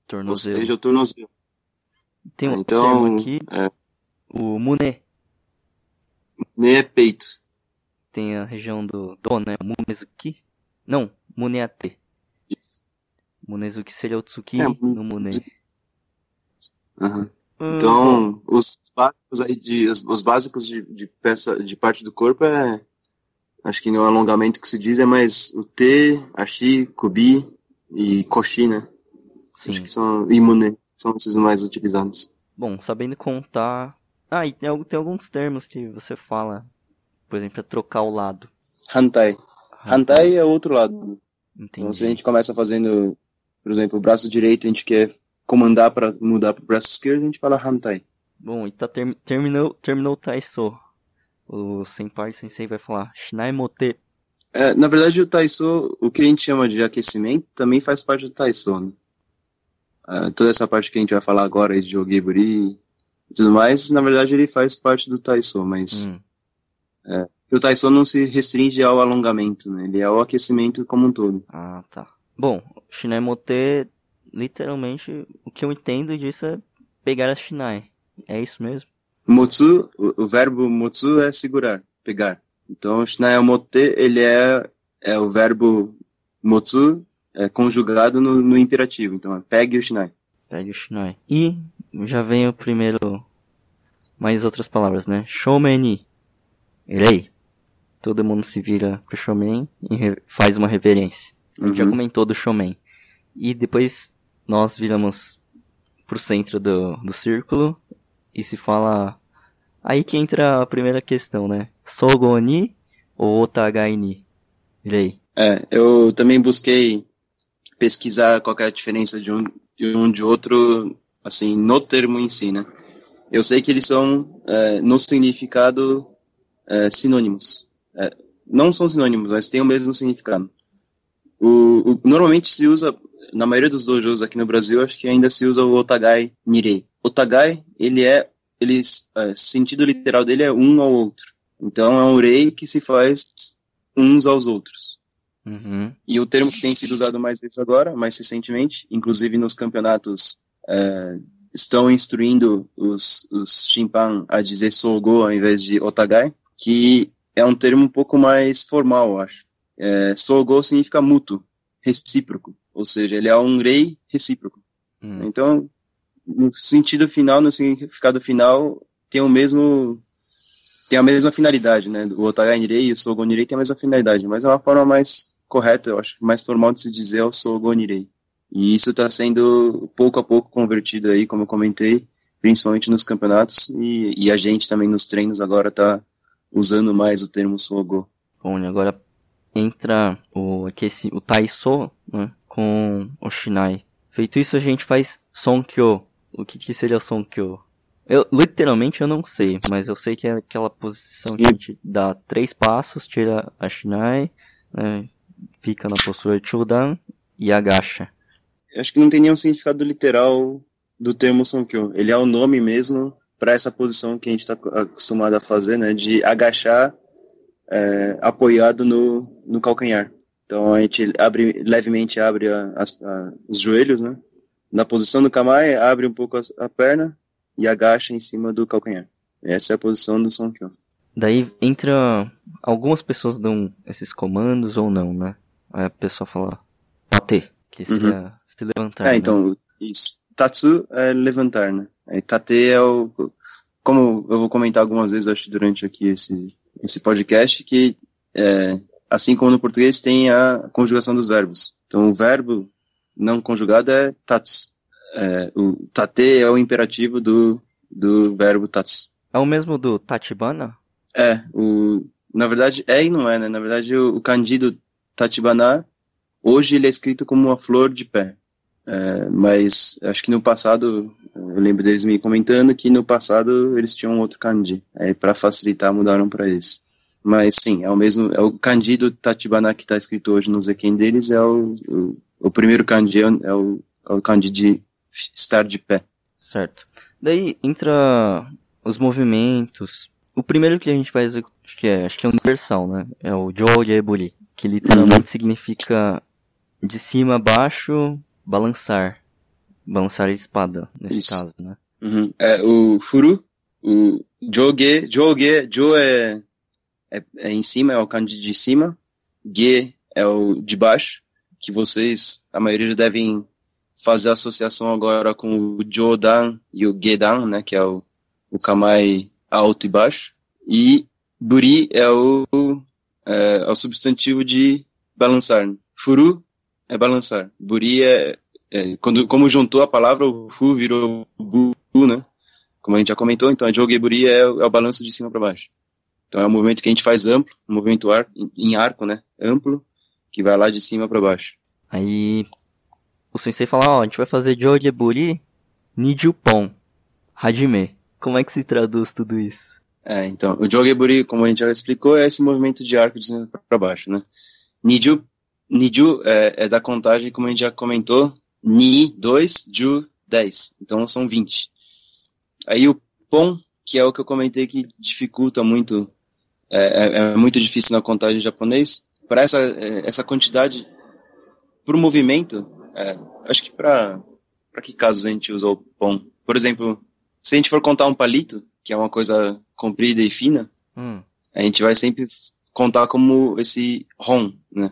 Tornozelo. seja, o tornozelo. Tem um Então, termo aqui, é. o mune. Nem é peito. Tem a região do do, né? Munezuki. Não, muneate. Munezuki seria o tsuki É, no mune. Aham. Hum, Então, os básicos aí de os, os básicos de, de peça de parte do corpo é acho que no alongamento que se diz é mais o T, Ashi, Kubi e Koshi, né? sim. Acho que são imune, são esses mais utilizados. Bom, sabendo contar. Ah, e tem, tem alguns termos que você fala. Por exemplo, é trocar o lado. Hantai. Hantai é o outro lado. Entendi. Então, se a gente começa fazendo, por exemplo, o braço direito, a gente quer comandar para mudar para o braço esquerdo, a gente fala Hantai. Bom, e tá term... terminou, terminou o Taiso. O Senpai Sensei vai falar Shinai Mote. É, na verdade, o Taiso, o que a gente chama de aquecimento, também faz parte do Taiso, né? Ah, toda essa parte que a gente vai falar agora de Ogiburi e tudo mais, na verdade, ele faz parte do Taiso, mas Hum, o Taiso não se restringe ao alongamento, né? Ele é o aquecimento como um todo. Ah, tá. Bom, Shinai Mote, literalmente, o que eu entendo disso é pegar a Shinai. É isso mesmo? Motsu, o, verbo motsu é segurar, pegar. Então, Shinai Mote, ele é, é o verbo motsu é, conjugado no, no imperativo. Então, é pegue o Shinai. Pegue o Shinai. E já vem o primeiro. Mais outras palavras, né? Shoumeni. Irei. Todo mundo se vira pro Shoumen e re- faz uma reverência. A gente já Uhum. comentou do Shoumen. E depois nós viramos pro centro do, do círculo e se fala. Aí que entra a primeira questão, né? Sogoni ou Otagai ni? Irei. É, eu também busquei pesquisar qual é a diferença de um, de um de outro, assim, no termo em si, né? Eu sei que eles são, é, no significado, é, sinônimos. É, não são sinônimos, mas têm o mesmo significado. O, o- normalmente se usa, na maioria dos dojos aqui no Brasil, acho que ainda se usa o Otagai Nirei. Otagai, ele é, ele, é, sentido literal dele é um ao outro. Então é um rei que se faz uns aos outros. Uhum. E o termo que tem sido usado mais vezes agora, mais recentemente, inclusive nos campeonatos, é, estão instruindo os, os a dizer Sogo ao invés de Otagai, que é um termo um pouco mais formal, eu acho. É, Sogo significa mútuo, recíproco, ou seja, ele é um rei recíproco. Hum. Então, no sentido final, no significado final, tem o mesmo tem a mesma finalidade, né? O Otagai Nirei e o Sogo Nirei tem a mesma finalidade, mas é uma forma mais correta, eu acho, mais formal de se dizer é o Sogo Nirei. E isso está sendo pouco a pouco convertido aí, como eu comentei, principalmente nos campeonatos, e, e a gente também nos treinos agora está usando mais o termo Sogo. Bom, e agora entra o, aqui esse, o Taiso né, com o Shinai. Feito isso, a gente faz Sonkyo. O que, que seria Sonkyo? Eu, literalmente eu não sei, mas eu sei que é aquela posição que a gente dá três passos, tira a Shinai, né, fica na postura de Chudan e agacha. Acho que não tem nenhum significado literal do termo Sonkyo. Ele é o nome mesmo para essa posição que a gente está acostumado a fazer, né, de agachar é, apoiado no, no calcanhar. Então a gente abre levemente abre a, a, a, os joelhos, né? Na posição do kamae, abre um pouco a, perna e agacha em cima do calcanhar. Essa é a posição do Sonkyo. Daí entra algumas pessoas dão esses comandos ou não, né? Aí a pessoa fala tate, que seria uhum. se levantar. É, então, né? isso. Tatsu é levantar, né? Aí tate é o como eu vou comentar algumas vezes acho durante aqui esse esse podcast que é, assim como no português tem a conjugação dos verbos. Então o verbo não conjugado é tatsu. É, o tate é o imperativo do, do verbo tatsu. É o mesmo do tatibana? É, o, na verdade é e não é, né? Na verdade o, o kanji do tatibana, hoje ele é escrito como uma flor de pé. É, mas acho que no passado, eu lembro deles me comentando que no passado eles tinham outro kanji. Aí para facilitar mudaram para esse. Mas sim, é o mesmo, é o kanji do Tachibana que está escrito hoje no Zeken deles, é o, o, o primeiro kanji, é o, é o kanji de estar de pé. Certo. Daí entra os movimentos. O primeiro que a gente faz, acho que é, acho que é universal, né? É o Jogeburi, que literalmente uhum. significa de cima a baixo, balançar. Balançar a espada, nesse Isso. caso, né? Uhum. É, o Furu, o Joge, Joge, Jo é é, é em cima, é o kanji de cima, ge é o de baixo, que vocês, a maioria devem fazer associação agora com o Jodan e o Gedan, né, que é o, o Kamai alto e baixo, e Buri é o, é, é o substantivo de balançar. Furu é balançar. Buri é, é, quando, como juntou a palavra, o Fu virou Bu, né, como a gente já comentou, então a Joge Buri é, é o balanço de cima para baixo. Então é um movimento que a gente faz amplo, um movimento ar, em arco, né? Amplo, que vai lá de cima para baixo. Aí o sensei fala, ó, a gente vai fazer Jogeburi Nijupon Hajime. Como é que se traduz tudo isso? É, então, o Jogeburi, como a gente já explicou, é esse movimento de arco de cima para baixo, né? Niju, Niju é, é, da contagem, como a gente já comentou, Ni 2, Ju 10. Então são 20. Aí o Pon, que é o que eu comentei que dificulta muito é, é, é muito difícil na contagem japonês. Para essa, é, essa quantidade, para o movimento, é, acho que para que casos a gente usa o pão? Por exemplo, se a gente for contar um palito, que é uma coisa comprida e fina, hum. a gente vai sempre contar como esse ron, né?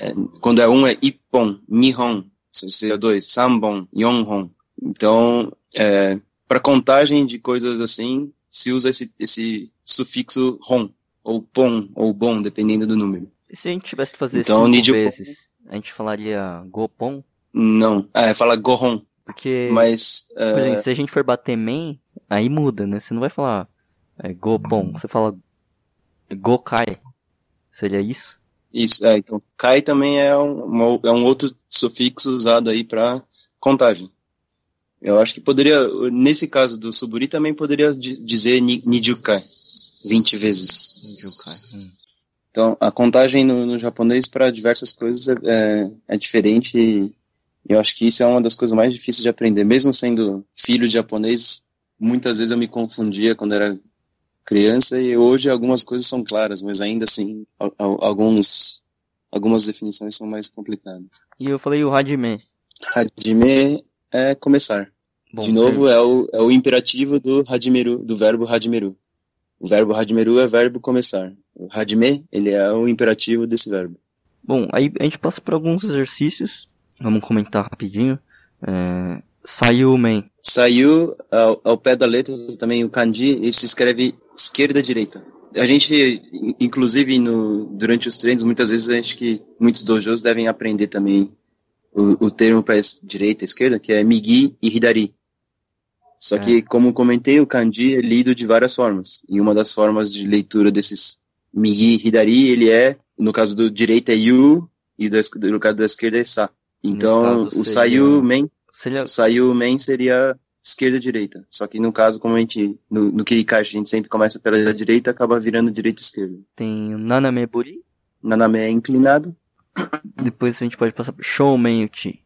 É, quando é um é ippon, nihon, seria dois, sambon, yonhon. Então, é, para contagem de coisas assim, se usa esse, esse sufixo ron ou pon, ou bom, dependendo do número. E se a gente tivesse que fazer então, cinco vezes, a gente falaria gopon? Não, é, fala gohon. Porque, mas, por exemplo, se a gente for bater men, aí muda, né? Você não vai falar é, gopon, você fala gokai. Seria isso? Isso, é, então kai também é um, é um outro sufixo usado aí para contagem. Eu acho que poderia, nesse caso do suburi, também poderia dizer nijukai. 20 vezes. Hum. Então, a contagem no, no japonês para diversas coisas é, é, é diferente e eu acho que isso é uma das coisas mais difíceis de aprender. Mesmo sendo filho de japonês, muitas vezes eu me confundia quando era criança e hoje algumas coisas são claras, mas ainda assim, alguns, algumas definições são mais complicadas. E eu falei o hajime. Hajime é começar. Bom, de novo, é o, é o imperativo do hajimeru, do verbo hajimeru. O verbo hadmeru é verbo começar. O hadme, ele é o imperativo desse verbo. Bom, aí a gente passa por alguns exercícios. Vamos comentar rapidinho. É... Saiu men. Saiu ao, ao, pé da letra também o kanji, ele se escreve esquerda direita. A gente, inclusive no, durante os treinos, muitas vezes a gente que muitos dojos devem aprender também o, o termo para direita e esquerda, que é migi e hidari. Só É. que, como comentei, o kanji é lido de várias formas. E uma das formas de leitura desses migi e hidari, ele é, no caso do direita é yu, e do, no caso da esquerda é sa. Então, o seria- sayu men, Seria men seria esquerda e direita. Só que no caso, como a gente, no, no a gente sempre começa pela direita, acaba virando direita e esquerda. tem o Nanameburi, Naname é inclinado, depois a gente pode passar pro Shoumen Uchi.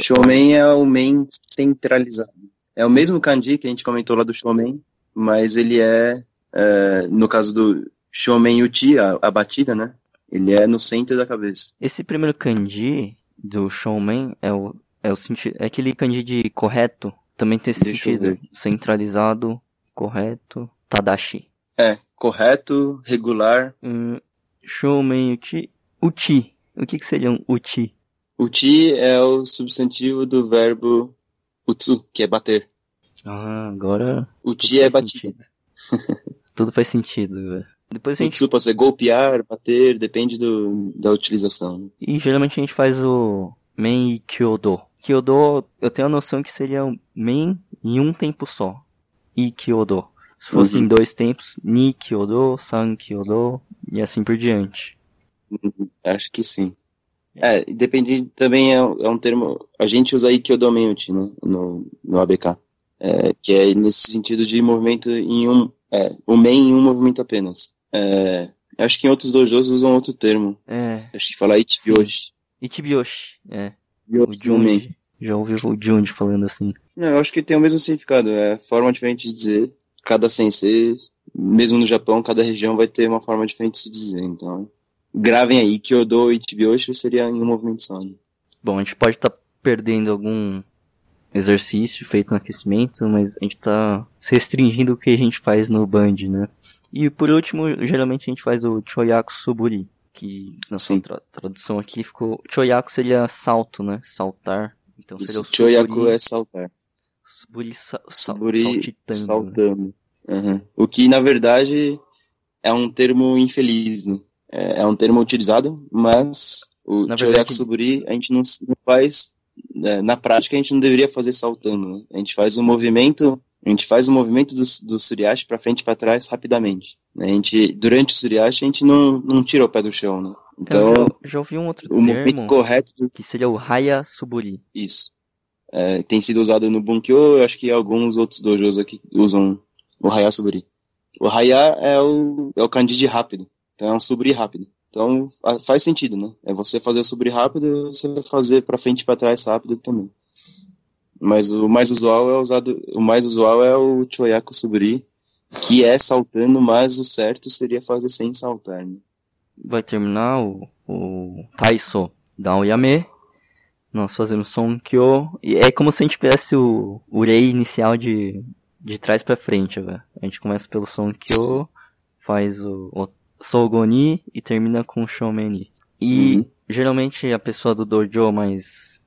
Shoumen é o men centralizado. É o mesmo kanji que a gente comentou lá do Shoumen, mas ele é, é, no caso do Shoumen Uchi, a, a batida, né? Ele é no centro da cabeça. Esse primeiro kanji do Shoumen é o, é o sentido, é aquele kanji de correto, também tem esse Deixa sentido. Centralizado, correto, Tadashi. É, correto, regular. Hum, Shoumen Uchi, Uchi. O que que seria um Uchi? Uchi é o substantivo do verbo utsu, que é bater. Ah, agora Uchi tudo é batida. sentido. Tudo faz sentido, velho. Depois a gente Utsu pode ser golpear, bater, depende do, da utilização. E geralmente a gente faz o Men e Kyodo. Kyodo, eu tenho a noção que seria o Men em um tempo só. E Kyodo. Se fosse Uhum. em dois tempos, Ni Kyodo, San Kyodo e assim por diante. Acho que sim. É, depende também é, é um termo. A gente usa aí Kyodomenuchi, né? No, no ABK. É, que é nesse sentido de movimento em um. É, o men em um movimento apenas. É, acho que em outros dojos usam outro termo. É, Acho que fala Ichibyoshi. Ichibyoshi, é. O Byoshi no men. Junji. Já ouvi o Junji falando assim. Não, eu acho que tem o mesmo significado. É forma diferente de dizer. Cada sensei, mesmo no Japão, cada região vai ter uma forma diferente de se dizer. Então, gravem aí. Kyodo e Ichibyoshi seria em um movimento só. Né? Bom, a gente pode estar perdendo algum exercício feito no aquecimento, mas a gente tá se restringindo o que a gente faz no Band, né? E por último, geralmente a gente faz o Choyaku Suburi, que na sua tra- tradução aqui ficou... Choyaku seria salto, né? Saltar. Então seria Isso, o Choyaku é saltar. Suburi sa Suburi saltitando. saltando. Uhum. O que, na verdade, é um termo infeliz, né? É, é um termo utilizado, mas o verdade- Suburi a gente não, não faz, né, na prática a gente não deveria fazer saltando, né? A gente faz um movimento, a gente faz o movimento do, do Suriashi para frente e para trás rapidamente. né? A gente, durante o Suriashi a gente não, não tira o pé do chão, né? Então, Eu já, já ouvi um outro o movimento correto do que seria o Haya Suburi. Isso. É, tem sido usado no Bunkyo, eu acho que alguns outros dojos aqui usam o Haya Suburi. O Haya é o, é o kanji rápido, então é um Suburi rápido. Então fa- faz sentido, né? É você fazer o Suburi rápido você fazer pra frente e pra trás rápido também. Mas o mais usual é usado, o mais usual é o Choyaku Suburi, que é saltando, mas o certo seria fazer sem saltar, né? vai terminar o, o Taiso da Oyame. Nós fazemos Sonkyo. E é como se a gente tivesse o, o Rei inicial de, de trás pra frente, velho. A gente começa pelo Sonkyo, faz o, o Sogoni e termina com Shomeni. E Uhum. geralmente a pessoa do dojo mais,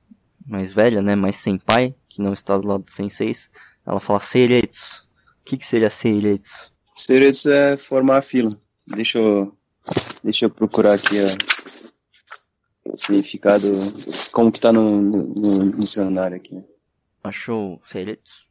mais velha, né, mais senpai, que não está do lado do senseis, ela fala Seiretsu. O que, que seria Seiretsu? Seretsu é formar a fila. Deixa eu, deixa eu procurar aqui o significado, como que tá no, no, no dicionário aqui. Achou Seiretsu?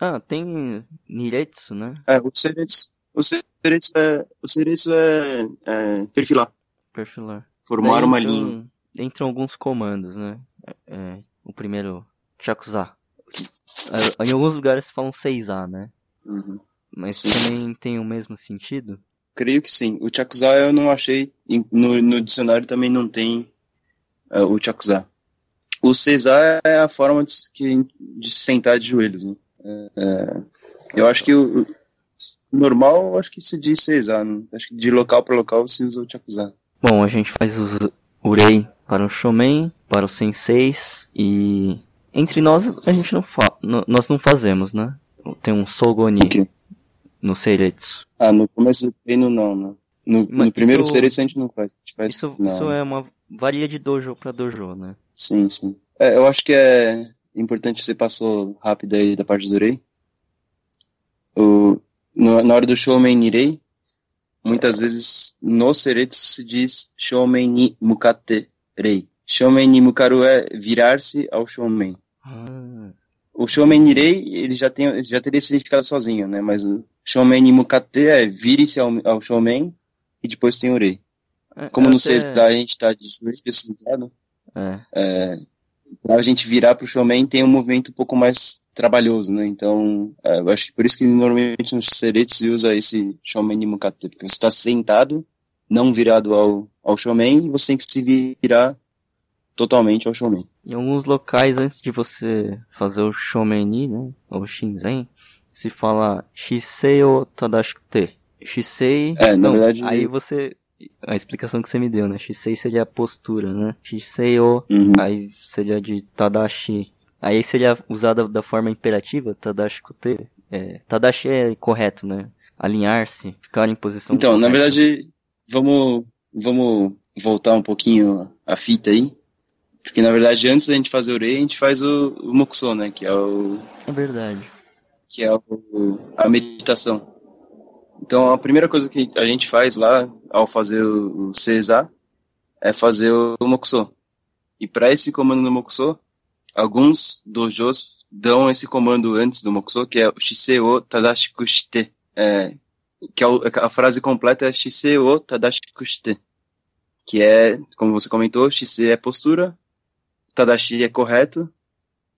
Ah, tem Niretsu, né? É, o Seretsu, o Seretsu é, o Seretsu é, é perfilar, Perfilar. formar Daí uma entram- linha. Entram alguns comandos, né? É, é, o primeiro, Chakuza. É, Em alguns lugares falam 6A, né? Uhum. Mas Sim. também tem o mesmo sentido? Creio que sim. O Chakuza eu não achei, no, no dicionário também não tem é, o Chakuza. O Seizar é a forma de, de se sentar de joelhos, né? É, eu acho que o normal, acho que se diz Seizar, né? Acho que de local para local se usa o Chakuza. Bom, a gente faz os Urei para o Shomen, para os Senseis e entre nós a gente não fa nós não fazemos, né? Tem um Sogoni O quê? no Seiretsu. Ah, no começo do treino não, né? No, no primeiro isso- Seretsu a gente não faz. Gente faz Isso, isso é uma varia de dojo para dojo, né? Sim, sim. É, eu acho que é importante, você passou rápido aí da parte do Rei. O, no- na hora do Shoumen Nirei, muitas vezes no Seretsu se diz Shoumen ni Mukate Rei. Shomen ni mukaru é virar-se ao shoumen. Ah, O shoumen nirei, ele já, tem, já teria significado sozinho, né? Mas o shoumen ni mukate é vire-se ao, ao shoumen e depois tem o rei. é, Como no até- sexta a gente tá de joelho sentado, É, é, pra gente virar pro showman tem um movimento um pouco mais trabalhoso, né? Então, é, eu acho que por isso que normalmente nos seretes se usa esse ni mukate, porque você está sentado, não virado ao, ao showman, e você tem que se virar totalmente ao showman. Em alguns locais, antes de você fazer o shomeni, né, ou shinzen, se fala shisei o tadashikute. Shisei, É, não, verdade- aí você, a explicação que você me deu, né, shisei seria a postura, né, shisei o, Uhum. aí seria de tadashi. Aí seria usada da forma imperativa, tadashikute. É, tadashi é correto, né, alinhar-se, ficar em posição Então, na correta. verdade, vamos, vamos voltar um pouquinho a fita aí. Porque, na verdade, antes da gente fazer o rei, a gente faz o, o mokuso, né? Que é o, É verdade. que é o, a meditação. Então, a primeira coisa que a gente faz lá, ao fazer o, o é fazer o, o Mokuso. E para esse comando no Mokuso, alguns dojos dão esse comando antes do Mokuso, que é o Shisei o Tadashiku shite. É, que é o- a frase completa é Shisei o Tadashiku shite. Que é, como você comentou, Shisei é postura, Tadashi é correto,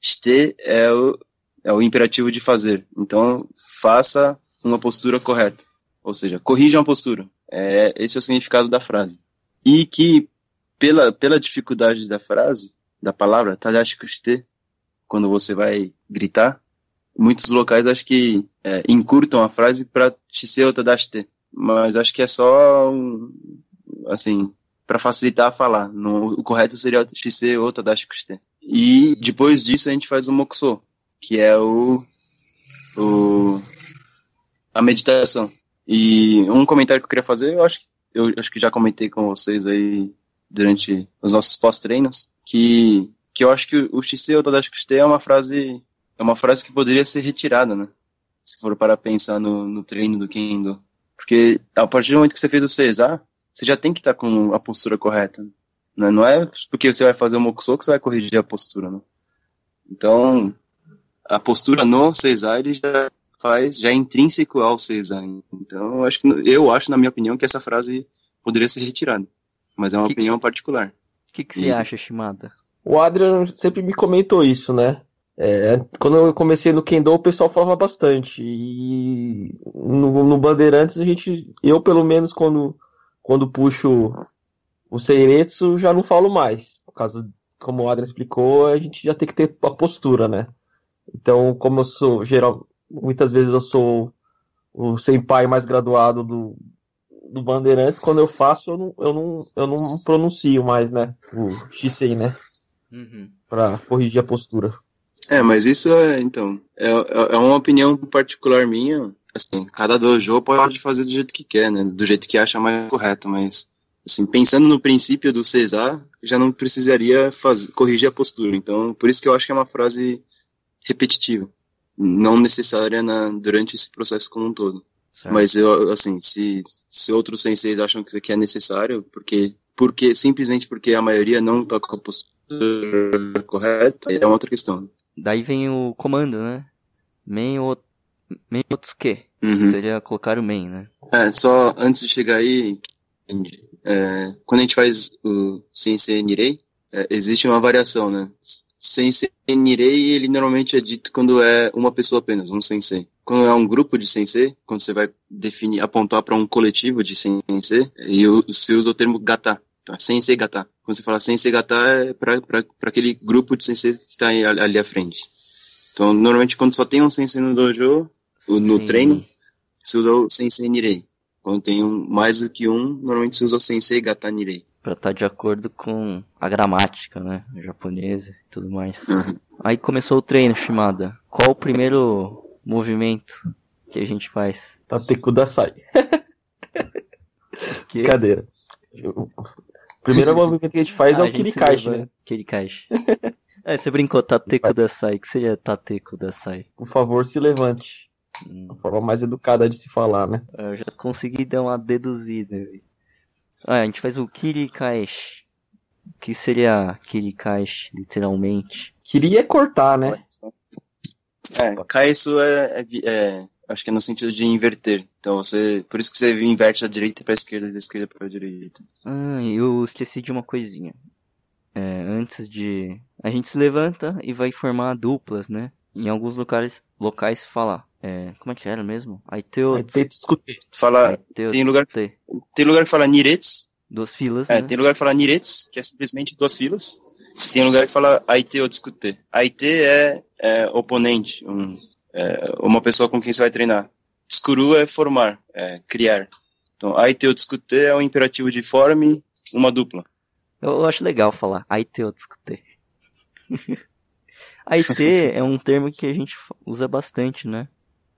Shite é o, é o imperativo de fazer. Então, faça uma postura correta. Ou seja, corrija uma postura. É, esse é o significado da frase. E que, pela, pela dificuldade da frase, da palavra, tadashi kushite, quando você vai gritar, muitos locais acho que é, encurtam a frase para shisei tadashite. Mas acho que é só, um, assim, para facilitar a falar. No, o correto seria shisei tadashi kushite. E depois disso a gente faz o mokuso, que é o, o a meditação. E um comentário que eu queria fazer, eu acho, eu acho que já comentei com vocês aí durante os nossos pós-treinos, que, que eu acho que o Shisei Tadashi Kushite é uma frase é uma frase que poderia ser retirada, né? Se for para pensar no, no treino do Kendo. Porque a partir do momento que você fez o Cesar, você já tem que estar com a postura correta. Né? Não é porque você vai fazer o Mokuso que você vai corrigir a postura, né? Então, a postura no Cesar ele já faz, já é intrínseco ao Cesar. Então, eu acho eu acho, na minha opinião, que essa frase poderia ser retirada. Mas é uma Que- opinião particular. O que, que você E- acha, Shimada? O Adrian sempre me comentou isso, né? É, quando eu comecei no Kendo, o pessoal falava bastante. E no, no Bandeirantes, a gente, eu pelo menos, quando, quando puxo o Seiretsu, já não falo mais. Por causa, como o Adrian explicou, a gente já tem que ter a postura, né? Então, como eu sou, geral, muitas vezes eu sou o senpai mais graduado do, do Bandeirantes, quando eu faço, eu não, eu não, eu não pronuncio mais, né? O Shisei, né? Uhum. Pra corrigir a postura. É, mas isso é, então, é, é é uma opinião particular minha. Assim, cada dojo pode fazer do jeito que quer, né? Do jeito que acha mais correto, mas, assim, pensando no princípio do Cesar, já não precisaria fazer, corrigir a postura. Então, por isso que eu acho que é uma frase repetitiva. Não necessária na, durante esse processo como um todo. Certo. Mas eu, assim, se, se outros senseis acham que isso aqui é necessário, porque, porque simplesmente porque a maioria não toca com a postura correta, é uma outra questão. Daí vem o comando, né? Men o... Men otsuke. Uhum. Seria colocar o men, né? É, só antes de chegar aí, é, quando a gente faz o Sensei Nirei, é, existe uma variação, né? Sensei Nirei, ele normalmente é dito quando é uma pessoa apenas, um Sensei. Quando é um grupo de Sensei, quando você vai definir, apontar para um coletivo de Sensei, e você usa o termo Gata. É Sensei Gata. Quando você fala Sensei Gata, é para aquele grupo de Sensei que está ali à frente. Então, normalmente, quando só tem um Sensei no dojo, no Sim. treino, se usa o Sensei Nirei. Quando tem um, mais do que um, normalmente se usa o Sensei Gata Nirei. Pra estar de acordo com a gramática, né? Japonesa e tudo mais. Uhum. Aí começou o treino, Shimada. Qual o primeiro movimento que a gente faz? Tateku Dasai. Que... Brincadeira. O primeiro movimento que a gente faz Ah, é o Kirikashi, né? Kirikashi. é, você brincou Tateku Dasai. O que seria Tateku Dasai? Por favor, se levante. Hum, A forma mais educada de se falar, né? eu já consegui dar uma deduzida. Ah, a gente faz o Kirikaeshi. O que seria Kirikaishi, literalmente? Queria cortar, né? É, Kaisu é, é, é, acho que é no sentido de inverter. Então você, por isso que você inverte da direita para esquerda, da esquerda para direita. Ah, eu esqueci de uma coisinha. É, antes de. A gente se levanta e vai formar duplas, né? Em alguns locais, locais fala. É, como é que era mesmo? Ter que discutir. Fala, Aiteo tem lugar- tem lugar que fala Niretsu, Duas filas, é, né? tem lugar que fala Niretsu, que é simplesmente duas filas. Tem lugar que fala Aite ou discuter. Aite é, é oponente, um, é, uma pessoa com quem você vai treinar. Tsukuru é formar, é criar. Então, Aite ou discuter é o imperativo de forme uma dupla. Eu, acho legal falar Aiteo tsukute. Aite é um termo que a gente usa bastante, né?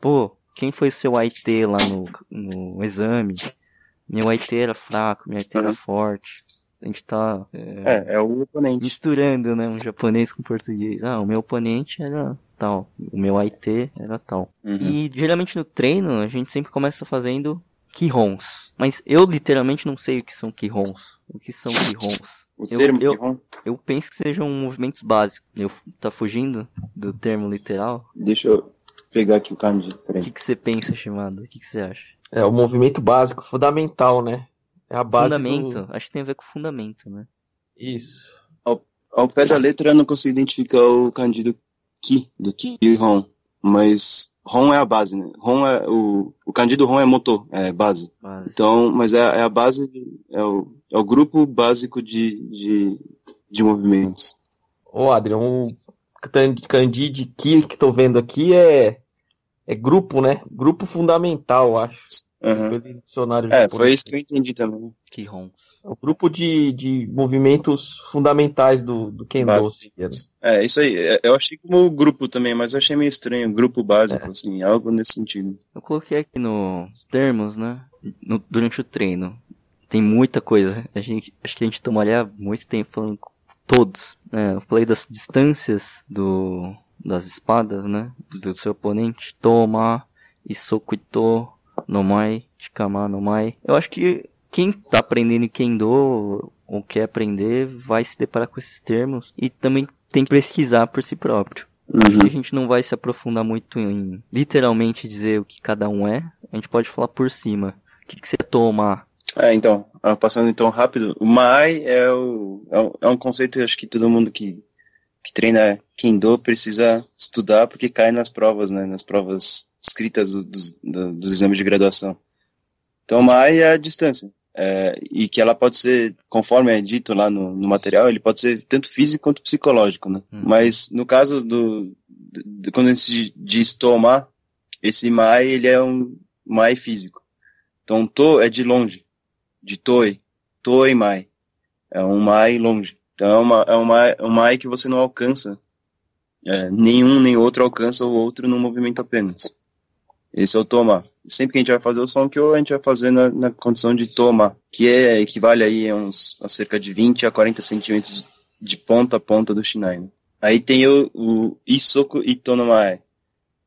Pô, quem foi seu Aite lá no, no exame? Meu Aite era fraco, meu Aite era Uhum. forte. A gente tá é, É, é o oponente. misturando, né? Um japonês com português. Ah, o meu oponente era tal. O meu Aite era tal. Uhum. E geralmente no treino a gente sempre começa fazendo Kihons. Mas eu literalmente não sei o que são Kihons. O que são Kihons? O eu- termo eu- Kihon, Eu penso que sejam movimentos básicos. Eu tá fugindo do termo literal? deixa eu pegar aqui o kanji. O Peraí. que, que você pensa, Shimada? O que, que você acha? É o movimento básico, fundamental, né? É a base fundamento? do... Acho que tem a ver com fundamento, né? Isso. Ao pé da letra eu não consigo identificar o kanji do ki, do ki e hon. Mas hon é a base, né? Hon é o, o kanji do hon é motor, é base. Base. Então, mas é, é a base, é o, é o grupo básico de, de, de movimentos. Ô, Adriano, o can- kanji de ki que tô vendo aqui é, é grupo, né? Grupo fundamental, eu acho. Pelo dicionário É, foi isso que eu entendi também. Kihon. É o grupo de, de movimentos fundamentais do, do Kendo. Seria, né? É, isso aí. É, Eu achei como grupo também, mas eu achei meio estranho. Grupo básico, assim, algo nesse sentido. Eu coloquei aqui no termos, né? no- durante o treino. Tem muita coisa. A gente, acho que a gente tomaria muito tempo falando todos. né? eu falei das distâncias do, das espadas, né? Do seu oponente. Toma, Isoku Ito, Nomai, Chikama, Nomai. Eu acho que quem tá aprendendo Kendo ou quer aprender vai se deparar com esses termos e também tem que pesquisar por si próprio. Acho que a gente não vai se aprofundar muito em literalmente dizer o que cada um é. A gente pode falar por cima. O que, que você toma? É, então, ah, passando então rápido, o Maai é, o, é, um, é um conceito acho que todo mundo que, que treina Kendo precisa estudar porque cai nas provas, né, nas provas escritas do- dos, do- dos exames de graduação. Então, o Maai é a distância, é, e que ela pode ser, conforme é dito lá no, no material, ele pode ser tanto físico quanto psicológico, né? Hum. Mas no caso do, do- do- quando a gente diz tomar, esse Maai, ele é um Maai físico. Então, to é de longe de Toi, Toi Mai. É um Mai longe. Então é, uma, é um, mai, um Mai que você não alcança. É, nenhum nem outro alcança o outro num movimento apenas. Esse é o Toma. Sempre que a gente vai fazer o som que a gente vai fazer na, na condição de Toma, que é, equivale aí a uns a cerca de 20 a 40 centímetros de ponta a ponta do Shinai. né? Aí tem o, o Isoku Itonomae,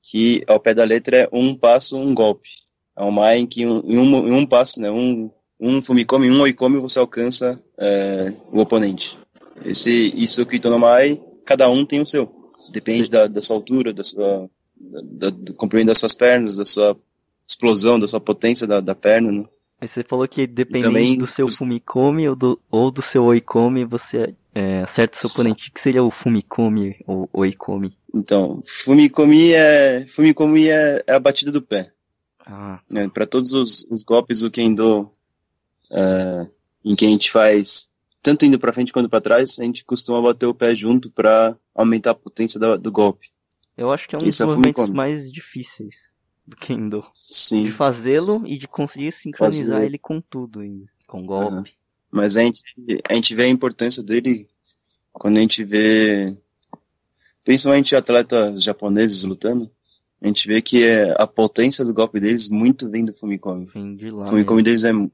que ao pé da letra é um passo, um golpe. É um Mai em que um, em, um, em um passo, né, um, um Fumikome, um Oikome, você alcança é, o oponente. Esse Isoku Itonomai, cada um tem o seu. Depende da, da sua altura, da sua, da, do comprimento das suas pernas, da sua explosão, da sua potência da, da perna, né? Mas você falou que dependendo também do seu os- Fumikome ou do, ou do seu Oikome, você é, acerta o seu oponente. O que seria o Fumikome ou Oikome? Então, Fumikomi é, Fumikomi é, é a batida do pé. Ah, né? Para todos os, os golpes do Kendo é, em que a gente faz tanto indo para frente quanto para trás, a gente costuma bater o pé junto para aumentar a potência da- do golpe. eu acho que é um dos Isso é movimentos mais difíceis do Kendo. De Sim, fazê-lo e de conseguir sincronizar Fazer. ele com tudo, com golpe. mas a gente, a gente vê a importância dele quando a gente vê, principalmente atletas japoneses lutando, a gente vê que é, a potência do golpe deles muito vem do Fumikome. Vem de lá. O Fumikome deles é muito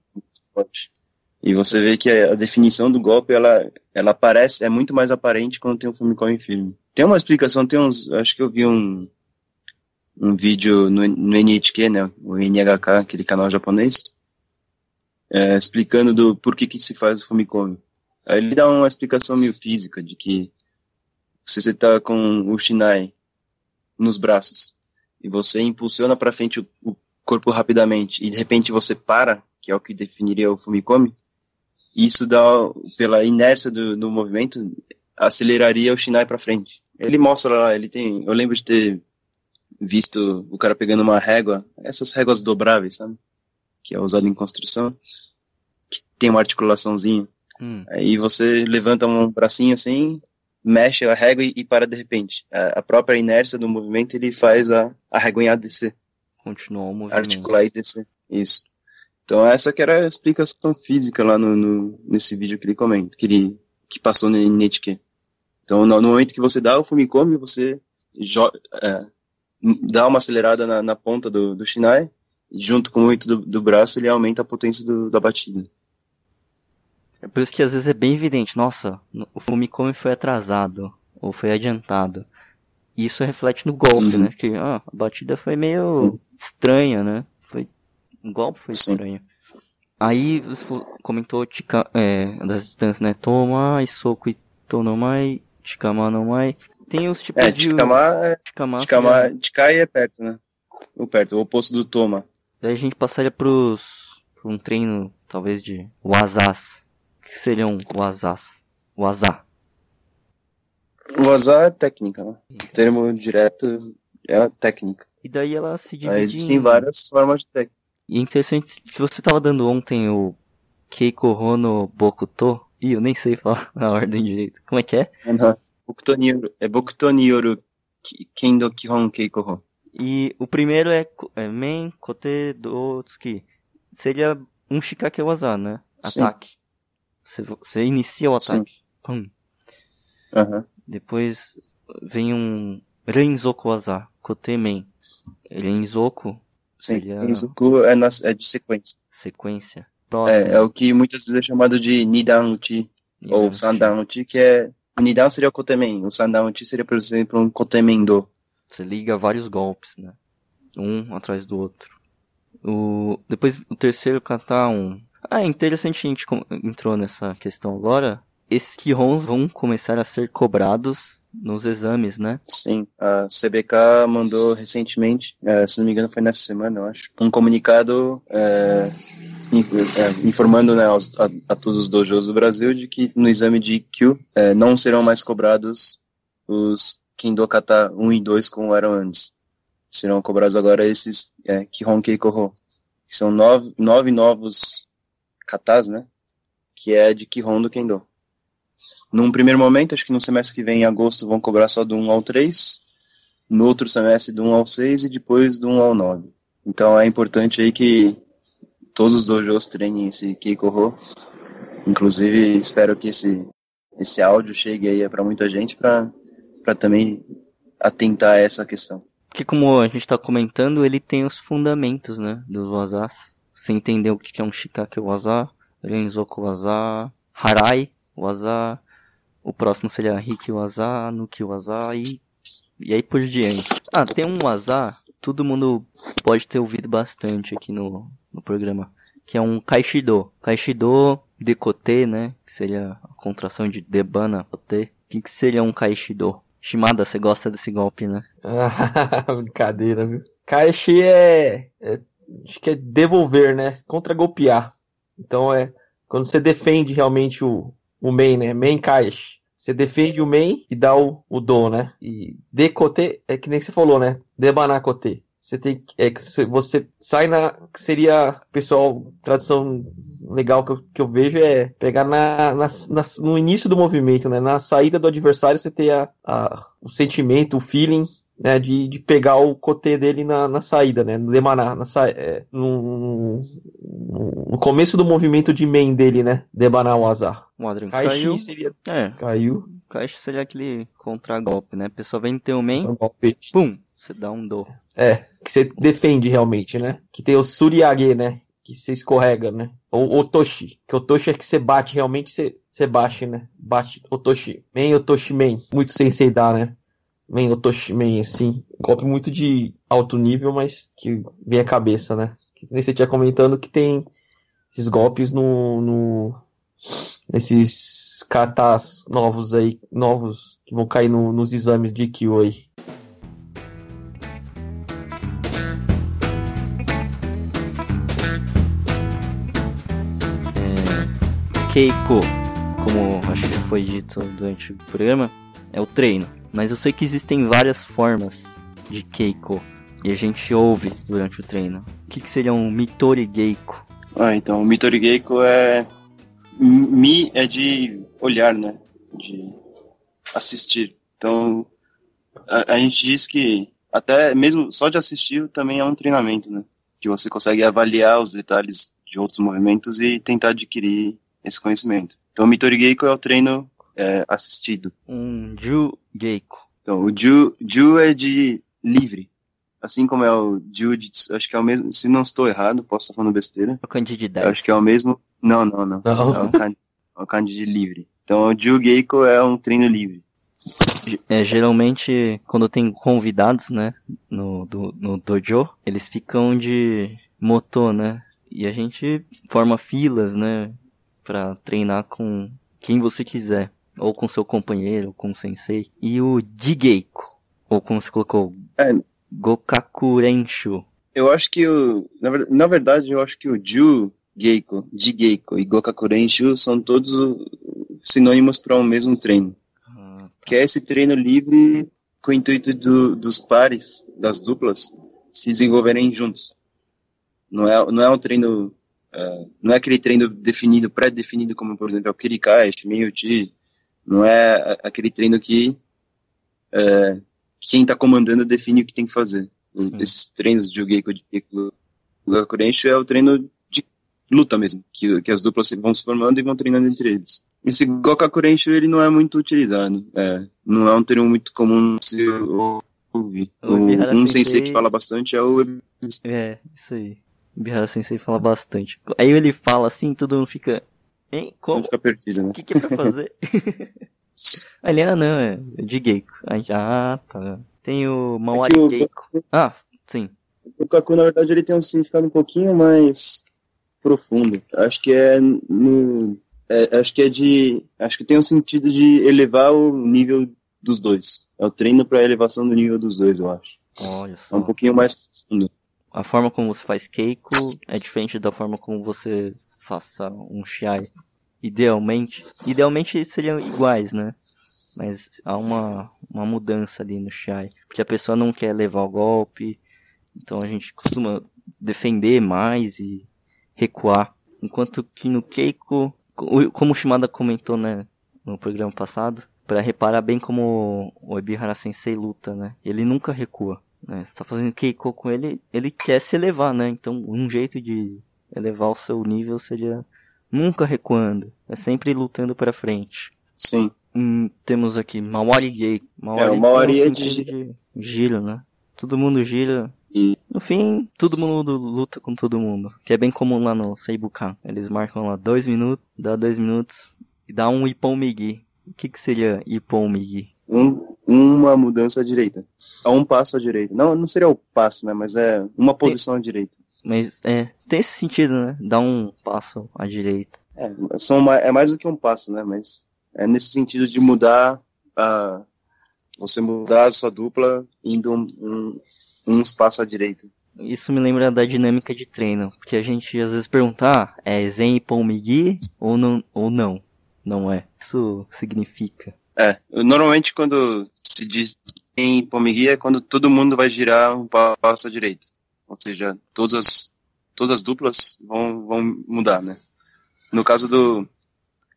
E você vê que a definição do golpe, ela, ela aparece, é muito mais aparente quando tem um Fumikome firme. Tem uma explicação, tem uns, acho que eu vi um, um vídeo no, no NHK, né, o NHK, aquele canal japonês, é, explicando do por que que se faz o Fumikome. Aí ele dá uma explicação meio física de que se você tá com o Shinai nos braços e você impulsiona para frente o, o, corpo rapidamente e de repente você para, que é o que definiria o Fumikomi, isso dá, pela inércia do, do movimento, aceleraria o Shinai para frente. Ele mostra lá, ele tem, eu lembro de ter visto o cara pegando uma régua, essas réguas dobráveis, sabe? Que é usado em construção, que tem uma articulaçãozinha. Hum. Aí você levanta um bracinho assim, mexe a régua e, e para de repente. A, a, própria inércia do movimento ele faz a, a régua descer. Continuar o movimento. Articular e descer. Isso. Então essa que era a explicação física lá no, no nesse vídeo que ele comenta, que ele que passou no Netke. Então no, no, momento que você dá o Fumikome, você é, dá uma acelerada na, na ponta do, do Shinai, e junto com o muito do, do braço ele aumenta a potência do, da batida. É por isso que às vezes é bem evidente, nossa, o Fumikome foi atrasado, ou foi adiantado. Isso reflete no golpe, uhum. né? Que ah, a batida foi meio uhum. estranha, né? Foi um golpe foi Sim. estranho. Aí você comentou tika, é, das distâncias, né? Toma e soco e tonomai, tikama nomai. Tem os tipos é, de... Tikama, é, tikama, tikama, tikai é perto, né? O perto, o oposto do toma. Daí a gente passaria pros, pra um treino, talvez, de wazas que seriam o azás? O azar. O azar é técnica, né? O termo direto é a técnica. E daí ela se divide. Aí existem em... várias formas de técnica. E é interessante que você estava dando ontem o Keiko Hono Bokuto. Ih, eu nem sei falar na ordem direito. Como é que é? Bokuto Nioru, é Bokuto Nioru Kendo Kihon Keiko Hon. E o primeiro é, é Men Kote Dotsuki. Seria um Shikake Waza, né? Ataque. Você, você inicia o ataque. Pum. Uhum. Depois vem um Renzoku Waza, Kotemen. Renzoku. Sim, seria... Renzoku é, na, é de sequência. Sequência. É, é, o que muitas vezes é chamado de Nidan Uchi, ou Sandan Uchi, que é... O Nidan seria o Kotemen, o Sandan Uchi seria, por exemplo, um Kotemen Do. Você liga vários golpes, né? Um atrás do outro. O... Depois o terceiro kata, um ah, interessante a gente entrou nessa questão agora. Esses Kihons vão começar a ser cobrados nos exames, né? Sim, a CBK mandou recentemente, é, se não me engano foi nessa semana, eu acho, um comunicado é, é informando né, aos, a, a, todos os dojos do Brasil de que no exame de IQ é, não serão mais cobrados os Kendo Kata 1 e 2 como eram antes. Serão cobrados agora esses é, Kihon Keikoho, que são nove, nove novos katas, né? Que é de Kihon do Kendo. Num primeiro momento, acho que no semestre que vem, em agosto, vão cobrar só do 1 ao 3, no outro semestre do 1 ao 6 e depois do 1 ao 9. Então é importante aí que todos os dojos treinem esse Keikoho. Inclusive, espero que esse, esse áudio chegue aí para muita gente para também atentar a essa questão. Que como a gente está comentando, ele tem os fundamentos, né, dos wazas. Você entendeu o que é um Shikake Waza, Renzoku Waza, Harai Waza, o próximo seria Hiki Waza, Nuki Waza e, e aí por diante. Ah, tem um Waza, todo mundo pode ter ouvido bastante aqui no, no programa, que é um Kaishido. Kaishido Dekote, né, que seria a contração de Debana Kote. O que, que seria um Kaishido? Shimada, você gosta desse golpe, né? Brincadeira, viu? Kaishi é, é acho que é devolver, né? Contra golpear. Então é quando você defende realmente o, o main, né? Main caixa. Você defende o main e dá o, o do, né? E decote é que nem você falou, né? Debanacote. Você tem é, você sai na que seria pessoal tradução legal que eu, que eu vejo é pegar na, na, na, no início do movimento, né? Na saída do adversário você tem a, a, o sentimento, o feeling né, de, de pegar o cotê dele na, na saída, né, no demanar, na sa é, no, no, começo do movimento de main dele, né, debanar o azar. Adrian caiu. seria... É. Caiu. Caixa seria aquele contra-golpe, né, a pessoa vem ter o main, pum, você dá um do. É, que você defende realmente, né, que tem o Suriage, né, que você escorrega, né, ou Otoshi, que Otoshi é que você bate realmente, você, você bate, né, bate Otoshi. Main, Otoshi, main, muito sensei dá, né. Man, Otoshimen, assim. Golpe muito de alto nível, mas que vem à cabeça, né? Que nem você tinha comentando que tem esses golpes no, no, nesses katas novos aí, novos que vão cair no, nos exames de Kyo aí. Keiko, como acho que foi dito durante o programa, é o treino. Mas eu sei que existem várias formas de Keiko e a gente ouve durante o treino. O que, que seria um Mitori Geiko? Ah, então, o Mitori Geiko é. Mi é de olhar, né? De assistir. Então, a, a gente diz que até mesmo só de assistir também é um treinamento, né? Que você consegue avaliar os detalhes de outros movimentos e tentar adquirir esse conhecimento. Então, o Mitori Geiko é o treino é, assistido. Um Ju Geiko. Então, o Ju, Ju é de livre. Assim como é o Jiu-Jitsu, acho que é o mesmo. Se não estou errado, posso estar falando besteira. É o kanji de Eu 10. acho que é o mesmo. Não, não, não. Não. É o kanji, é de livre. Então, o Ju Geiko é um treino livre. É, geralmente, quando tem convidados, né, no, do, no dojo, eles ficam de motor, né? E a gente forma filas, né, pra treinar com quem você quiser. Ou com seu companheiro, ou com o sensei. E o Jigeiko, ou como você colocou, É. Gokakurenshu. Eu acho que o. Na, ver- na verdade, eu acho que o Ju Geiko, Jigeiko e Gokakurenshu são todos sinônimos para o mesmo treino. Ah, Que é esse treino livre com o intuito do- dos pares, das duplas, se desenvolverem juntos. Não é, não é um treino. é, não é aquele treino definido, pré-definido, como por exemplo é o Kirikai, Shimei-uchi. Não é aquele treino que é, quem está comandando define o que tem que fazer. Sim. Esses treinos de Ugeko de Gakurenshu é o treino de luta mesmo, que, que as duplas vão se formando e vão treinando entre eles. Esse Gokakurenshu, ele não é muito utilizado, é, não é um termo muito comum se ou- ouvir. O O- Ibihara um sensei Sensei- que fala bastante é o É, isso aí. O Bihara Sensei fala bastante. Aí ele fala assim, todo mundo fica. Hein? Como? fica perdido, né? O que, que é pra fazer? Ele, ah, não, é de Geiko. Aí, ah, tá. Tem o Mawari É que o-. Ah, sim. O Kaku, na verdade, ele tem um significado um pouquinho mais profundo. Acho que é no. é, acho que é de. Acho que tem um sentido de elevar o nível dos dois. É o treino para elevação do nível dos dois, eu acho. Olha É só. um pouquinho mais profundo. A forma como você faz Keiko é diferente da forma como você faça um Shiai. Idealmente. Idealmente seriam iguais, né? Mas há uma, uma mudança ali no Shiai. Porque a pessoa não quer levar o golpe. Então a gente costuma defender mais e recuar. Enquanto que no Keiko, co- como o Shimada comentou né, no programa passado, para reparar bem como o Ebihara Sensei luta, né? Ele nunca recua. Né? Você tá fazendo Keiko com ele, ele quer se elevar, né? Então um jeito de elevar o seu nível seria nunca recuando. É sempre lutando para frente. Sim. Hum, temos aqui Mawari Gay. Mawari, É, o Mawari é de de giro, né? Todo mundo gira. E- No fim, todo mundo luta com todo mundo. Que é bem comum lá no Seibukan. Eles marcam lá dois minutos, dá dois minutos e dá um Ippon Migi. O que, que seria Ippon Migi? Um, uma mudança à direita. É um passo à direita. Não, não seria o passo, né? Mas é uma posição à direita. Mas é, tem esse sentido, né? Dá um passo à direita. É, são, é mais do que um passo, né? Mas é nesse sentido de mudar a. Você mudar a sua dupla indo um, um, passos à direita. Isso me lembra da dinâmica de treino, porque a gente às vezes pergunta, ah, é Zen Ippon Migi ou não, ou não? Não é. Isso significa. É, normalmente quando se diz em Pomigui é quando todo mundo vai girar um passo à direita. Ou seja, todas as, todas as duplas vão, vão mudar, né? No caso do.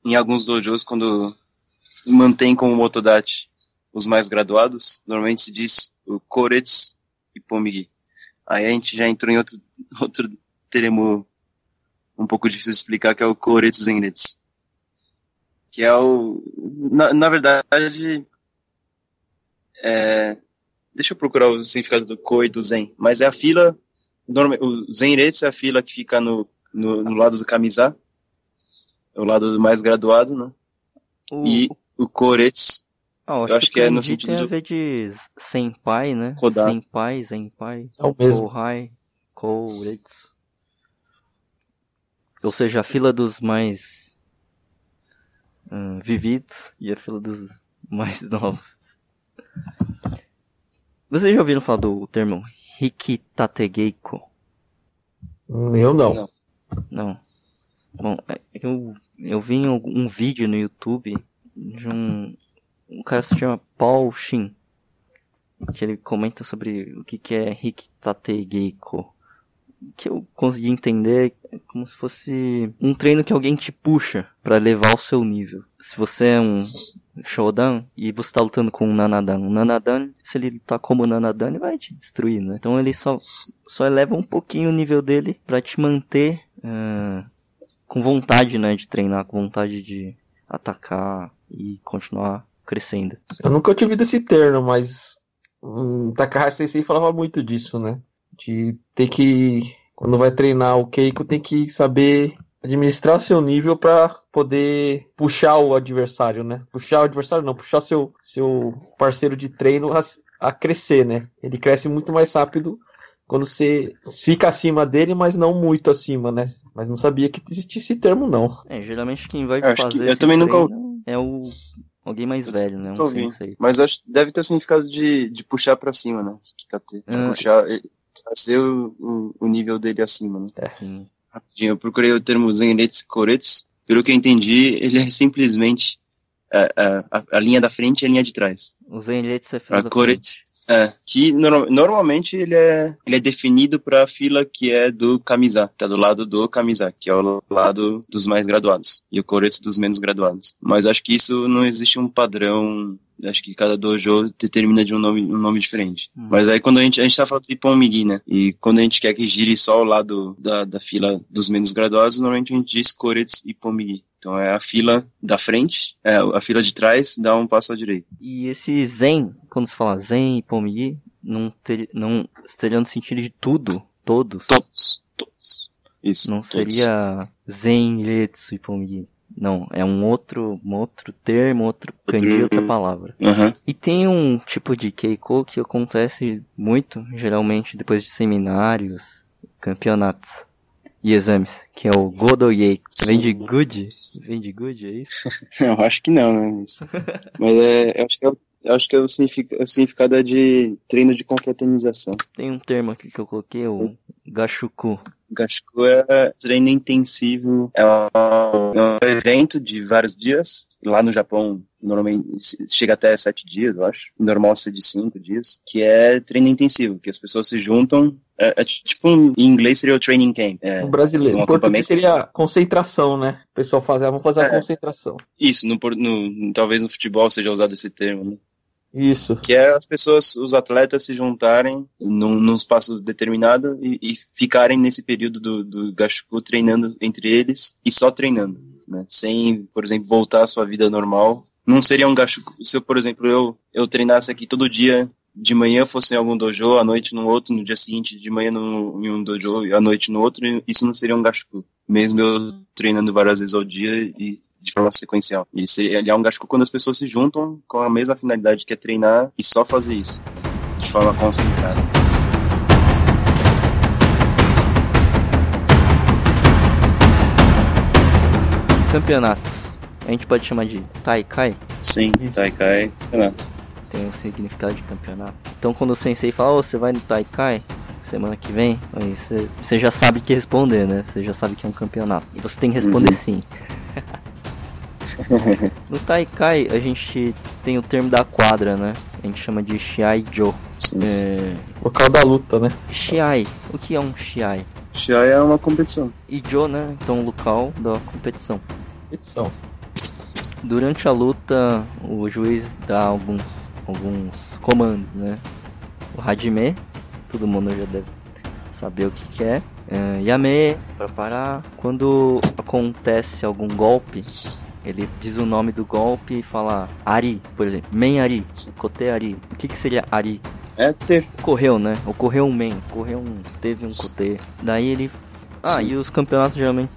Em alguns dojos, quando mantém como motodachi os mais graduados, normalmente se diz o Koretsu e Pomigui. Aí a gente já entrou em outro, outro termo um pouco difícil de explicar, que é o Koretsu Zenretsu. Que é o. Na, na verdade. É, deixa eu procurar o significado do Ko e do Zen. Mas é a fila. O Zenretsu é a fila que fica no, no, no lado do Kamiza. É o lado mais graduado, né? O, E o Koretsu. ah, eu acho que é no sentido tem a de- ver de senpai, né? Rodar. Senpai, zenpai, É o mesmo. kohai, kouretsu. Ou seja, a fila dos mais uh, vividos e a fila dos mais novos. Vocês já ouviram falar do termo Rikitategeiko? Eu não. Não. Não. Bom, é- eu, eu vi um, um vídeo no YouTube de um, um cara que se chama Paul Shin, que ele comenta sobre o que, que é Rikitategeiko. Que eu consegui entender é como se fosse um treino que alguém te puxa pra levar o seu nível. Se você é um Shodan e você tá lutando com um Nanadan, um Nanadan, se ele tá como Nanadan, ele vai te destruir, né? Então ele só, só eleva um pouquinho o nível dele pra te manter ah, com vontade, né, de treinar, com vontade de atacar e continuar crescendo. Eu nunca tinha ouvido esse termo, mas um, Takahashi Sensei falava muito disso, né? De ter que, quando vai treinar o Keiko, tem que saber administrar seu nível pra poder puxar o adversário, né? Puxar o adversário não, puxar seu, seu parceiro de treino a, a crescer, né? Ele cresce muito mais rápido quando você fica acima dele, mas não muito acima, né? Mas não sabia que existia esse termo, não. É, geralmente quem vai Eu acho que fazer eu esse também nunca é o alguém mais velho, né? Um ouvi. Mas eu acho que deve ter o significado de, de puxar pra cima, né? Que tá te- de Ah. puxar, trazer o, o, o nível dele acima, né? Rapidinho, eu procurei o termo Zenretsu Koretsu. Pelo que eu entendi, ele é simplesmente a, a, a- a linha da frente e a linha de trás. O Zenretsu é A filho da Koretsu. É, que norma- normalmente ele é, ele é definido para a fila que é do Kamiza, tá do lado do Kamiza, que é o lado dos mais graduados, e o Koretsu dos menos graduados. Mas acho que isso não existe um padrão, acho que cada dojo determina de um nome, um nome diferente. Hum. Mas aí quando a gente, a gente tá falando de Pomigi, né, e quando a gente quer que gire só o lado da, da fila dos menos graduados, normalmente a gente diz Koretsu e Pomigi. Então é a fila da frente, é, a fila de trás dá um passo à direita. E esse Zen, quando se fala Zen e Pomigi, não, ter, não seria no sentido de tudo, todos. Todos, todos. Isso. Não todos. seria Zen, Retsu e Pomigi. Não, é um outro, um outro termo, outro kanji, outra palavra. Aham. E tem um tipo de Keiko que acontece muito, geralmente depois de seminários, campeonatos e exames, que é o Godoyei. Vem de good? Vem de good, é isso? Eu acho que não, né? Mas, mas é, eu acho que é, o- eu acho que é o, significa- o significado é de treino de confraternização. Tem um termo aqui que eu coloquei, o Gashuku. Gashiku é treino intensivo, é um, é um evento de vários dias. Lá no Japão, normalmente chega até sete dias, eu acho. Normal ser de cinco dias. Que é treino intensivo, que as pessoas se juntam. É, é tipo, um- em inglês seria o training camp. É, O brasileiro. Um Em português seria concentração, né? O pessoal faz, ah, vamos fazer a É. concentração. isso, no, no- talvez no futebol seja usado esse termo, né? Isso. que é as pessoas, os atletas se juntarem num, num espaço determinado e, e ficarem nesse período do, do Gashuku treinando entre eles e só treinando, né? Sem, por exemplo, voltar à sua vida normal. Não seria um Gashuku, se eu, por exemplo, eu, eu treinasse aqui todo dia, de manhã fosse em algum dojo, à noite no outro, no dia seguinte de manhã no, em um dojo e à noite no outro, isso não seria um Gashuku. Mesmo eu treinando várias vezes ao dia e de forma sequencial. Ele, seria, ele é um Gashuku quando as pessoas se juntam com a mesma finalidade que é treinar e só fazer isso, de forma concentrada. Campeonatos. A gente pode chamar de Taikai, Sim. Taikai, campeonato. Tem o significado de campeonato. Então quando o sensei fala, "Ô, você vai no Taikai semana que vem, aí você, você já sabe o que responder, né? Você já sabe que é um campeonato. E você tem que responder sim. No Taikai a gente tem o termo da quadra, né? A gente chama de Shiai-jo. Sim. É... Local da luta, né? Shiai. O que é um Shiai? Shiai é uma competição. E Jo, né? Então o local da competição. Edição. Durante a luta, o juiz dá alguns, alguns comandos, né? O Hajime, todo mundo já deve saber o que, que é. É, Yame, para parar. Quando acontece algum golpe, ele diz o nome do golpe e fala Ari, por exemplo. Men Ari, Kote Ari. O que, que seria Ari? É ter. Ocorreu, né? Ocorreu um men, ocorreu um. Teve um Kote. Daí ele. Ah, Sim. e os campeonatos geralmente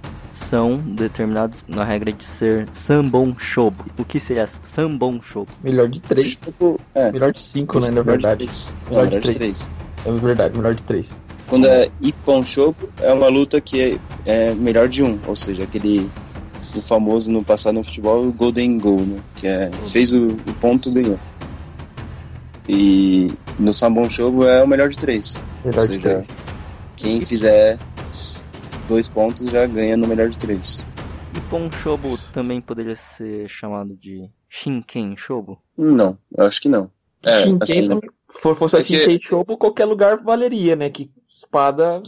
são determinados na regra de ser Sambon Shobo. O que seria Sambon Shobo? Melhor de três. Tipo, é. Melhor de cinco, né? Na melhor de verdade. três. Melhor de melhor de três. É verdade, melhor de três. Quando é Ippon Shopo, é uma luta que é, é melhor de um, ou seja, aquele o famoso no passado no futebol, o Golden Goal, né? Que é, fez o, o ponto, ganhou. E no Sambon Show é o melhor de três. Melhor Ou de seja, três. quem fizer dois pontos já ganha no melhor de três. E Ponshobo também poderia ser chamado de Shinken Shobo? Não, eu acho que não. É, Shinken assim, Se for, fosse é que- Shinken Shobo, qualquer lugar valeria, né? Que espada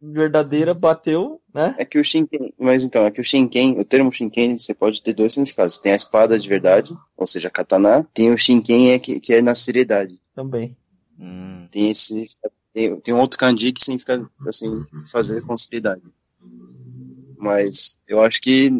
verdadeira bateu, né? É que o Shinken, mas então, é que o Shinken, o termo Shinken, você pode ter dois significados. Tem a espada de verdade, ou seja, katana. Tem o Shinken, é que, que é na seriedade. Também. Hum, Tem esse, tem, tem um outro kanji que significa, assim, fazer com seriedade. Mas eu acho que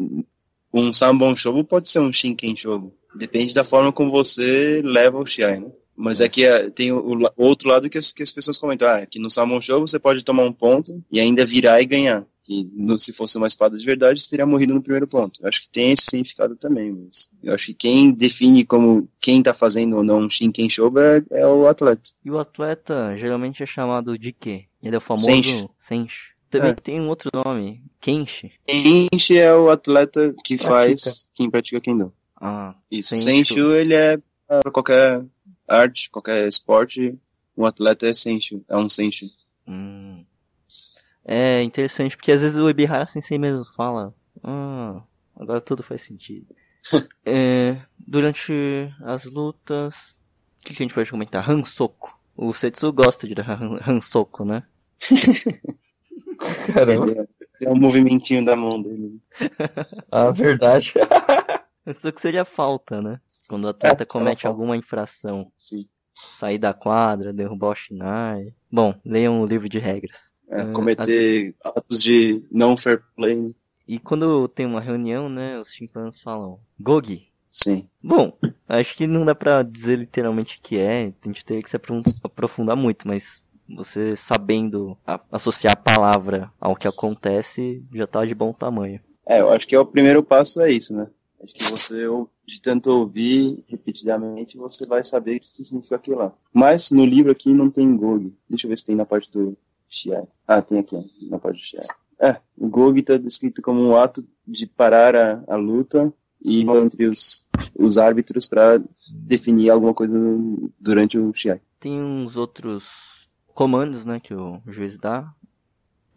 um Sambon Shobu pode ser um Shinken Shobu. Depende da forma como você leva o Shiai, né? Mas é que é, tem o, outro lado que as, que as pessoas comentam, ah, que no Salmon Show você pode tomar um ponto e ainda virar e ganhar. Que no- se fosse uma espada de verdade, teria morrido no primeiro ponto. Eu acho que tem esse significado também, mas eu acho que quem define como quem tá fazendo ou não um Shinken Show é, é o atleta. E o atleta geralmente é chamado de quê? Ele é o famoso Senshi. Senshi. Também É. tem um outro nome, Kenshi. Kenshi é o atleta que faz, quem pratica Kendo. Ah, Isso, Senshu. Senshu, ele é para qualquer arte, qualquer esporte, um atleta é Senshu, é um Senshu. hum. É interessante, porque às vezes o Ebihara Sensei mesmo fala, ah, agora tudo faz sentido. É, durante as lutas, o que, que a gente pode comentar? Hansoku. O Setsu gosta de dar Han- Hansoku, né? Caramba. É, tem um movimentinho da mão dele. A verdade. Hansoku seria falta, né? Quando o atleta É, comete é falta. alguma infração. Sim. Sair da quadra, derrubar o Shinai. Bom, leiam o livro de regras. É, É, cometer atos de não fair play. E quando tem uma reunião, né, os chimpanzés falam Gogi. Sim. Bom, acho que não dá pra dizer literalmente o que é, a gente teria que se apro- aprofundar muito, mas você sabendo associar a palavra ao que acontece já tá de bom tamanho. É, eu acho que é o primeiro passo é isso, né? Acho que você, de tanto ouvir repetidamente, você vai saber o que significa aquilo lá. Mas no livro aqui não tem Gog. Deixa eu ver se tem na parte do Shiai. Ah, tem aqui, parte do Shiai. É, o Gog está descrito como um ato de parar a, a luta e entre os, os árbitros para definir alguma coisa durante o Shiai. Tem uns outros comandos, né, que o juiz dá.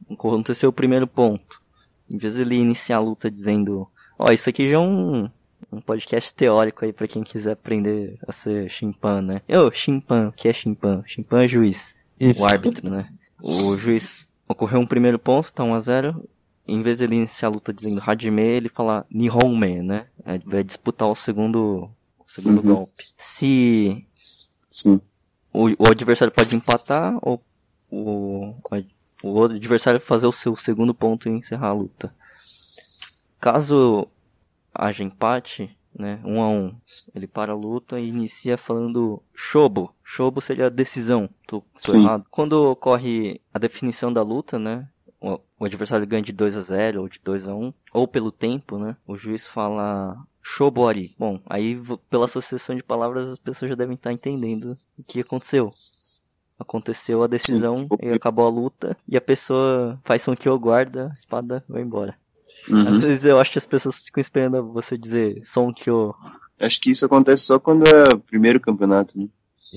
Aconteceu o primeiro ponto. Em vez de ele iniciar a luta dizendo, ó, isso aqui já é um, um podcast teórico aí pra quem quiser aprender a ser chimpan, né? Ô, chimpan, o que é chimpan? Chimpan é juiz. Isso. o árbitro, né? O juiz ocorreu um primeiro ponto, tá 1 a 0 Em vez de ele iniciar a luta dizendo Hajime, ele fala Nihonme, né? Aí Vai disputar o segundo, o segundo Uhum. golpe. Se Sim. o, o adversário pode empatar ou o, o adversário fazer o seu segundo ponto e encerrar a luta. Caso haja empate, né, um a um, ele para a luta e inicia falando Shobo. Shobo seria a decisão. Tô, tô errado. Quando ocorre a definição da luta, né, o, o adversário ganha de 2 a 0 ou de 2 a 1, ou pelo tempo, né, o juiz fala Shobori. Bom, aí pela associação de palavras as pessoas já devem estar entendendo o que aconteceu. Aconteceu a decisão Sim. e acabou a luta e a pessoa faz som que eu guarda, a espada vai embora. Às Uhum. vezes eu acho que as pessoas ficam esperando você dizer som que eu Acho que isso acontece só quando é o primeiro campeonato, né?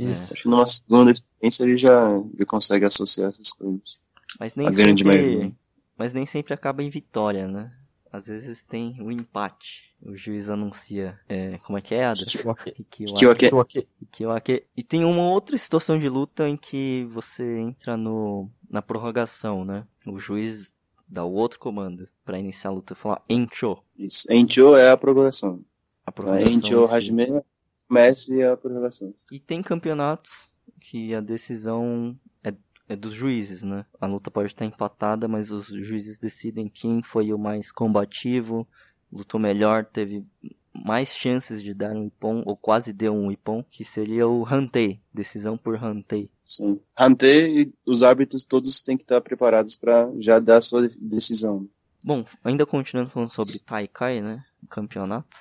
Isso. Acho que numa segunda experiência ele já, já consegue associar essas coisas. Mas nem A grande sempre. maioria. Mas nem sempre acaba em vitória, né? Às vezes tem o empate. O juiz anuncia. é, como é que é, Ada? Kikiwake. Ikiwake. Kikiwake. Ikiwake. E tem uma outra situação de luta em que você entra no na prorrogação, né? O juiz dá o outro comando pra iniciar a luta e falar Encho. Isso. Encho é a prorrogação. A prorrogação Encho. Hajime, Messi é a prorrogação. E tem campeonatos que a decisão é, é dos juízes, né? A luta pode estar empatada, mas os juízes decidem quem foi o mais combativo, lutou melhor, teve mais chances de dar um ipon, ou quase deu um ipon, que seria o hantei, decisão por hantei. Sim. Hante e os árbitros todos têm que estar preparados para já dar a sua de- decisão. Bom, ainda continuando falando sobre Taikai, né? Campeonato.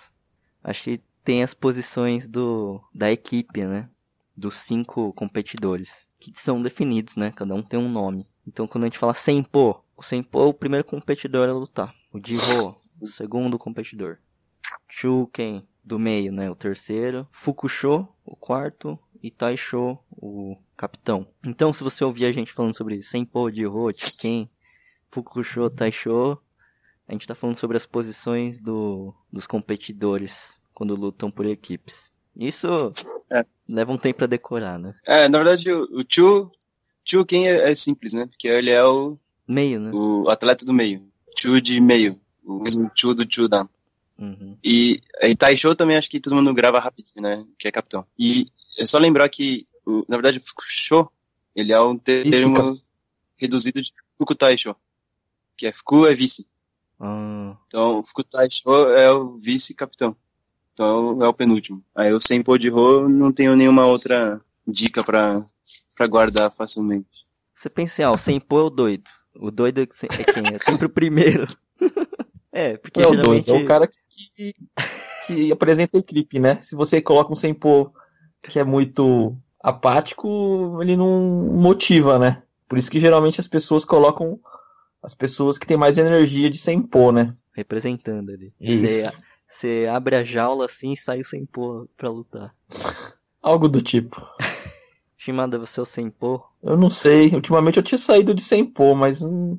Acho que tem as posições do da equipe, né? Dos cinco competidores. Que são definidos, né? Cada um tem um nome. Então quando a gente fala Senpo, o Senpo é o primeiro competidor a lutar. O Jiho, o segundo competidor. Chuken, do meio, né? O terceiro. Fukusho, o quarto. E Taisho, o capitão. Então, se você ouvir a gente falando sobre Senpo, Jiho, Chuken, Fukusho, Taisho, a gente tá falando sobre as posições do, dos competidores quando lutam por equipes. Isso É. leva um tempo pra decorar, né? É, na verdade, o, o Chu, Chu quem é, é simples, né? Porque ele é o, Meio, né? o atleta do meio. Chu de meio. O mesmo Chu do Chu Dan. Uhum. E, e Taisho também acho que todo mundo grava rapidinho, né? Que é capitão. E é só lembrar que, o, na verdade, Fukusho, ele é um te- Isso, termo reduzido de Fuku Taisho. Que é Fuku é vice. Ah, Então, o Fuku Taisho é o vice-capitão. Então, é o penúltimo. Aí o Senpo de Ho não tenho nenhuma outra dica pra, pra guardar facilmente. você pensa, ah, o Senpo é o doido. O doido é é quem? É sempre o primeiro. é, porque É o geralmente... doido, é o cara que, que apresenta a equipe, né? Se você coloca um Senpo que é muito apático, ele não motiva, né? Por isso que geralmente as pessoas colocam as pessoas que têm mais energia de Senpo, né? Representando ali. Isso. Você, você abre a jaula assim e sai o Senpo pra lutar. Algo do tipo. Shimada, você é o Senpo? Eu não sei. Ultimamente eu tinha saído de Senpo, mas hum,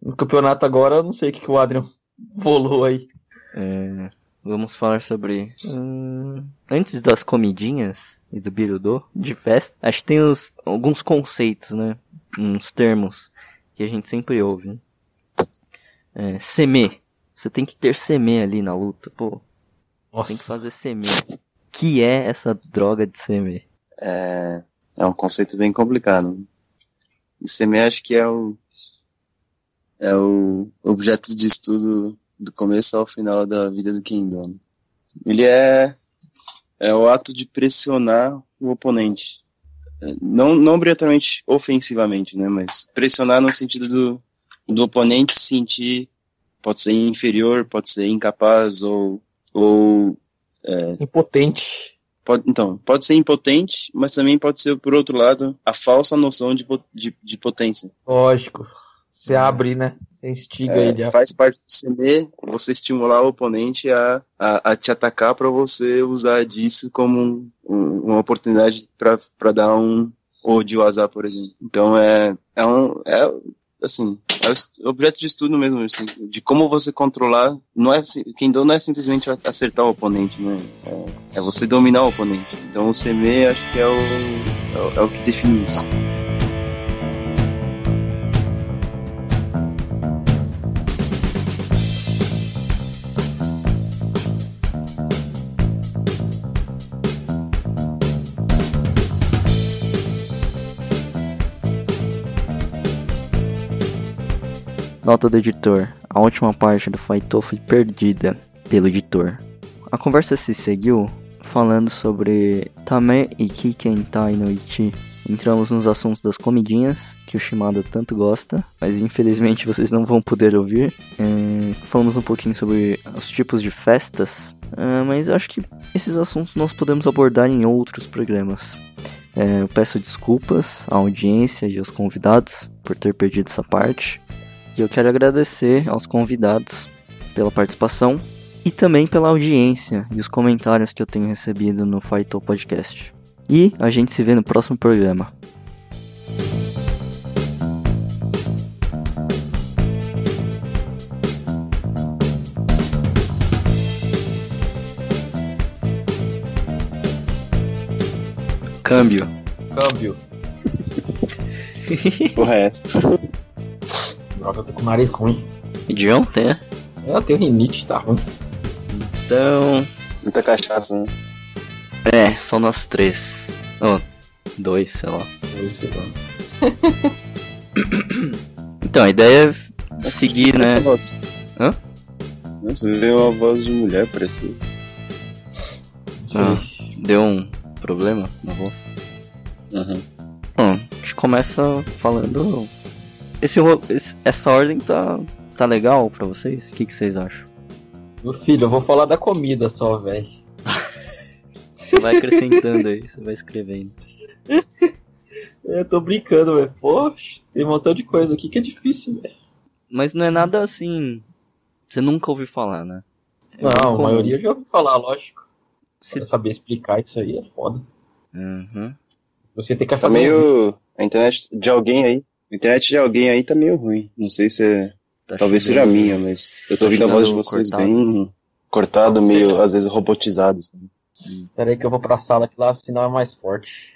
no campeonato agora eu não sei o que, que o Adrian rolou aí. É, vamos falar sobre. hum, antes das comidinhas e do Birudo, de festa, acho que tem os, alguns conceitos, né? Uns termos que a gente sempre ouve. Né? É, seme. Você tem que ter seme ali na luta, pô. Nossa. Tem que fazer seme. Que é essa droga de seme? É, é um conceito bem complicado. E Seme acho que é o, é o objeto de estudo do começo ao final da vida do né? Ele é, é o ato de pressionar o oponente. Não, não obrigatoriamente ofensivamente, né? Mas pressionar no sentido do, do oponente se sentir, pode ser inferior, pode ser incapaz ou, ou Impotente. Pode, então, pode ser impotente, mas também pode ser, por outro lado, a falsa noção de, de, de potência. Lógico. Você abre, né? Você instiga É, ele. a- faz parte do CM você estimular o oponente a, a, a te atacar para você usar disso como um- um- uma oportunidade para dar um ou de azar, por exemplo. Então é, é um é assim é est- objeto de estudo mesmo assim, de como você controlar. Não é Kendo não é simplesmente acertar o oponente, né? É, é você dominar o oponente. Então o CM acho que é o é é o que define isso. Nota do editor. A última parte do Faito foi perdida pelo editor. A conversa se seguiu falando sobre Tame e Kikentai no Ichi. Entramos nos assuntos das comidinhas, que o Shimada tanto gosta, mas infelizmente vocês não vão poder ouvir. É, falamos um pouquinho sobre os tipos de festas, é, mas acho que esses assuntos nós podemos abordar em outros programas. É, eu peço desculpas à audiência e aos convidados por ter perdido essa parte. E eu quero agradecer aos convidados pela participação e também pela audiência e os comentários que eu tenho recebido no Fightou Podcast. E a gente se vê no próximo programa. Câmbio. Câmbio. Porra, é essa? Droga, eu tô com o nariz ruim. Idião, tem? né? Eu tenho rinite, tá ruim. Então. Muita cachaça, né? É, só nós três. Oh, dois, sei lá. Isso, mano. Então, a ideia é seguir, né? Essa voz. Hã? Nossa, veio uma voz de mulher, parecia. Ah, deu um problema na voz. Uhum. Bom, a gente começa falando. Esse, esse- essa ordem tá, tá legal pra vocês? O que, que vocês acham? Meu filho, eu vou falar da comida só, velho. Você vai acrescentando aí, você vai escrevendo. Eu tô brincando, velho. Poxa, tem um montão de coisa aqui que é difícil, velho. Mas não é nada assim Você nunca ouviu falar, né? É Não, a maioria já ouviu falar, lógico. Se- Pra saber explicar isso aí é foda. Uhum. Você tem que Tá fazer um vídeo. meio. A internet de alguém aí. A internet de alguém aí tá meio ruim. Não sei se é. Tá Talvez seja chegando- minha, mas eu tô tá ouvindo a voz de vocês cortado. bem cortado, meio, às vezes, robotizado. assim. Pera aí que eu vou pra sala que lá o sinal é mais forte.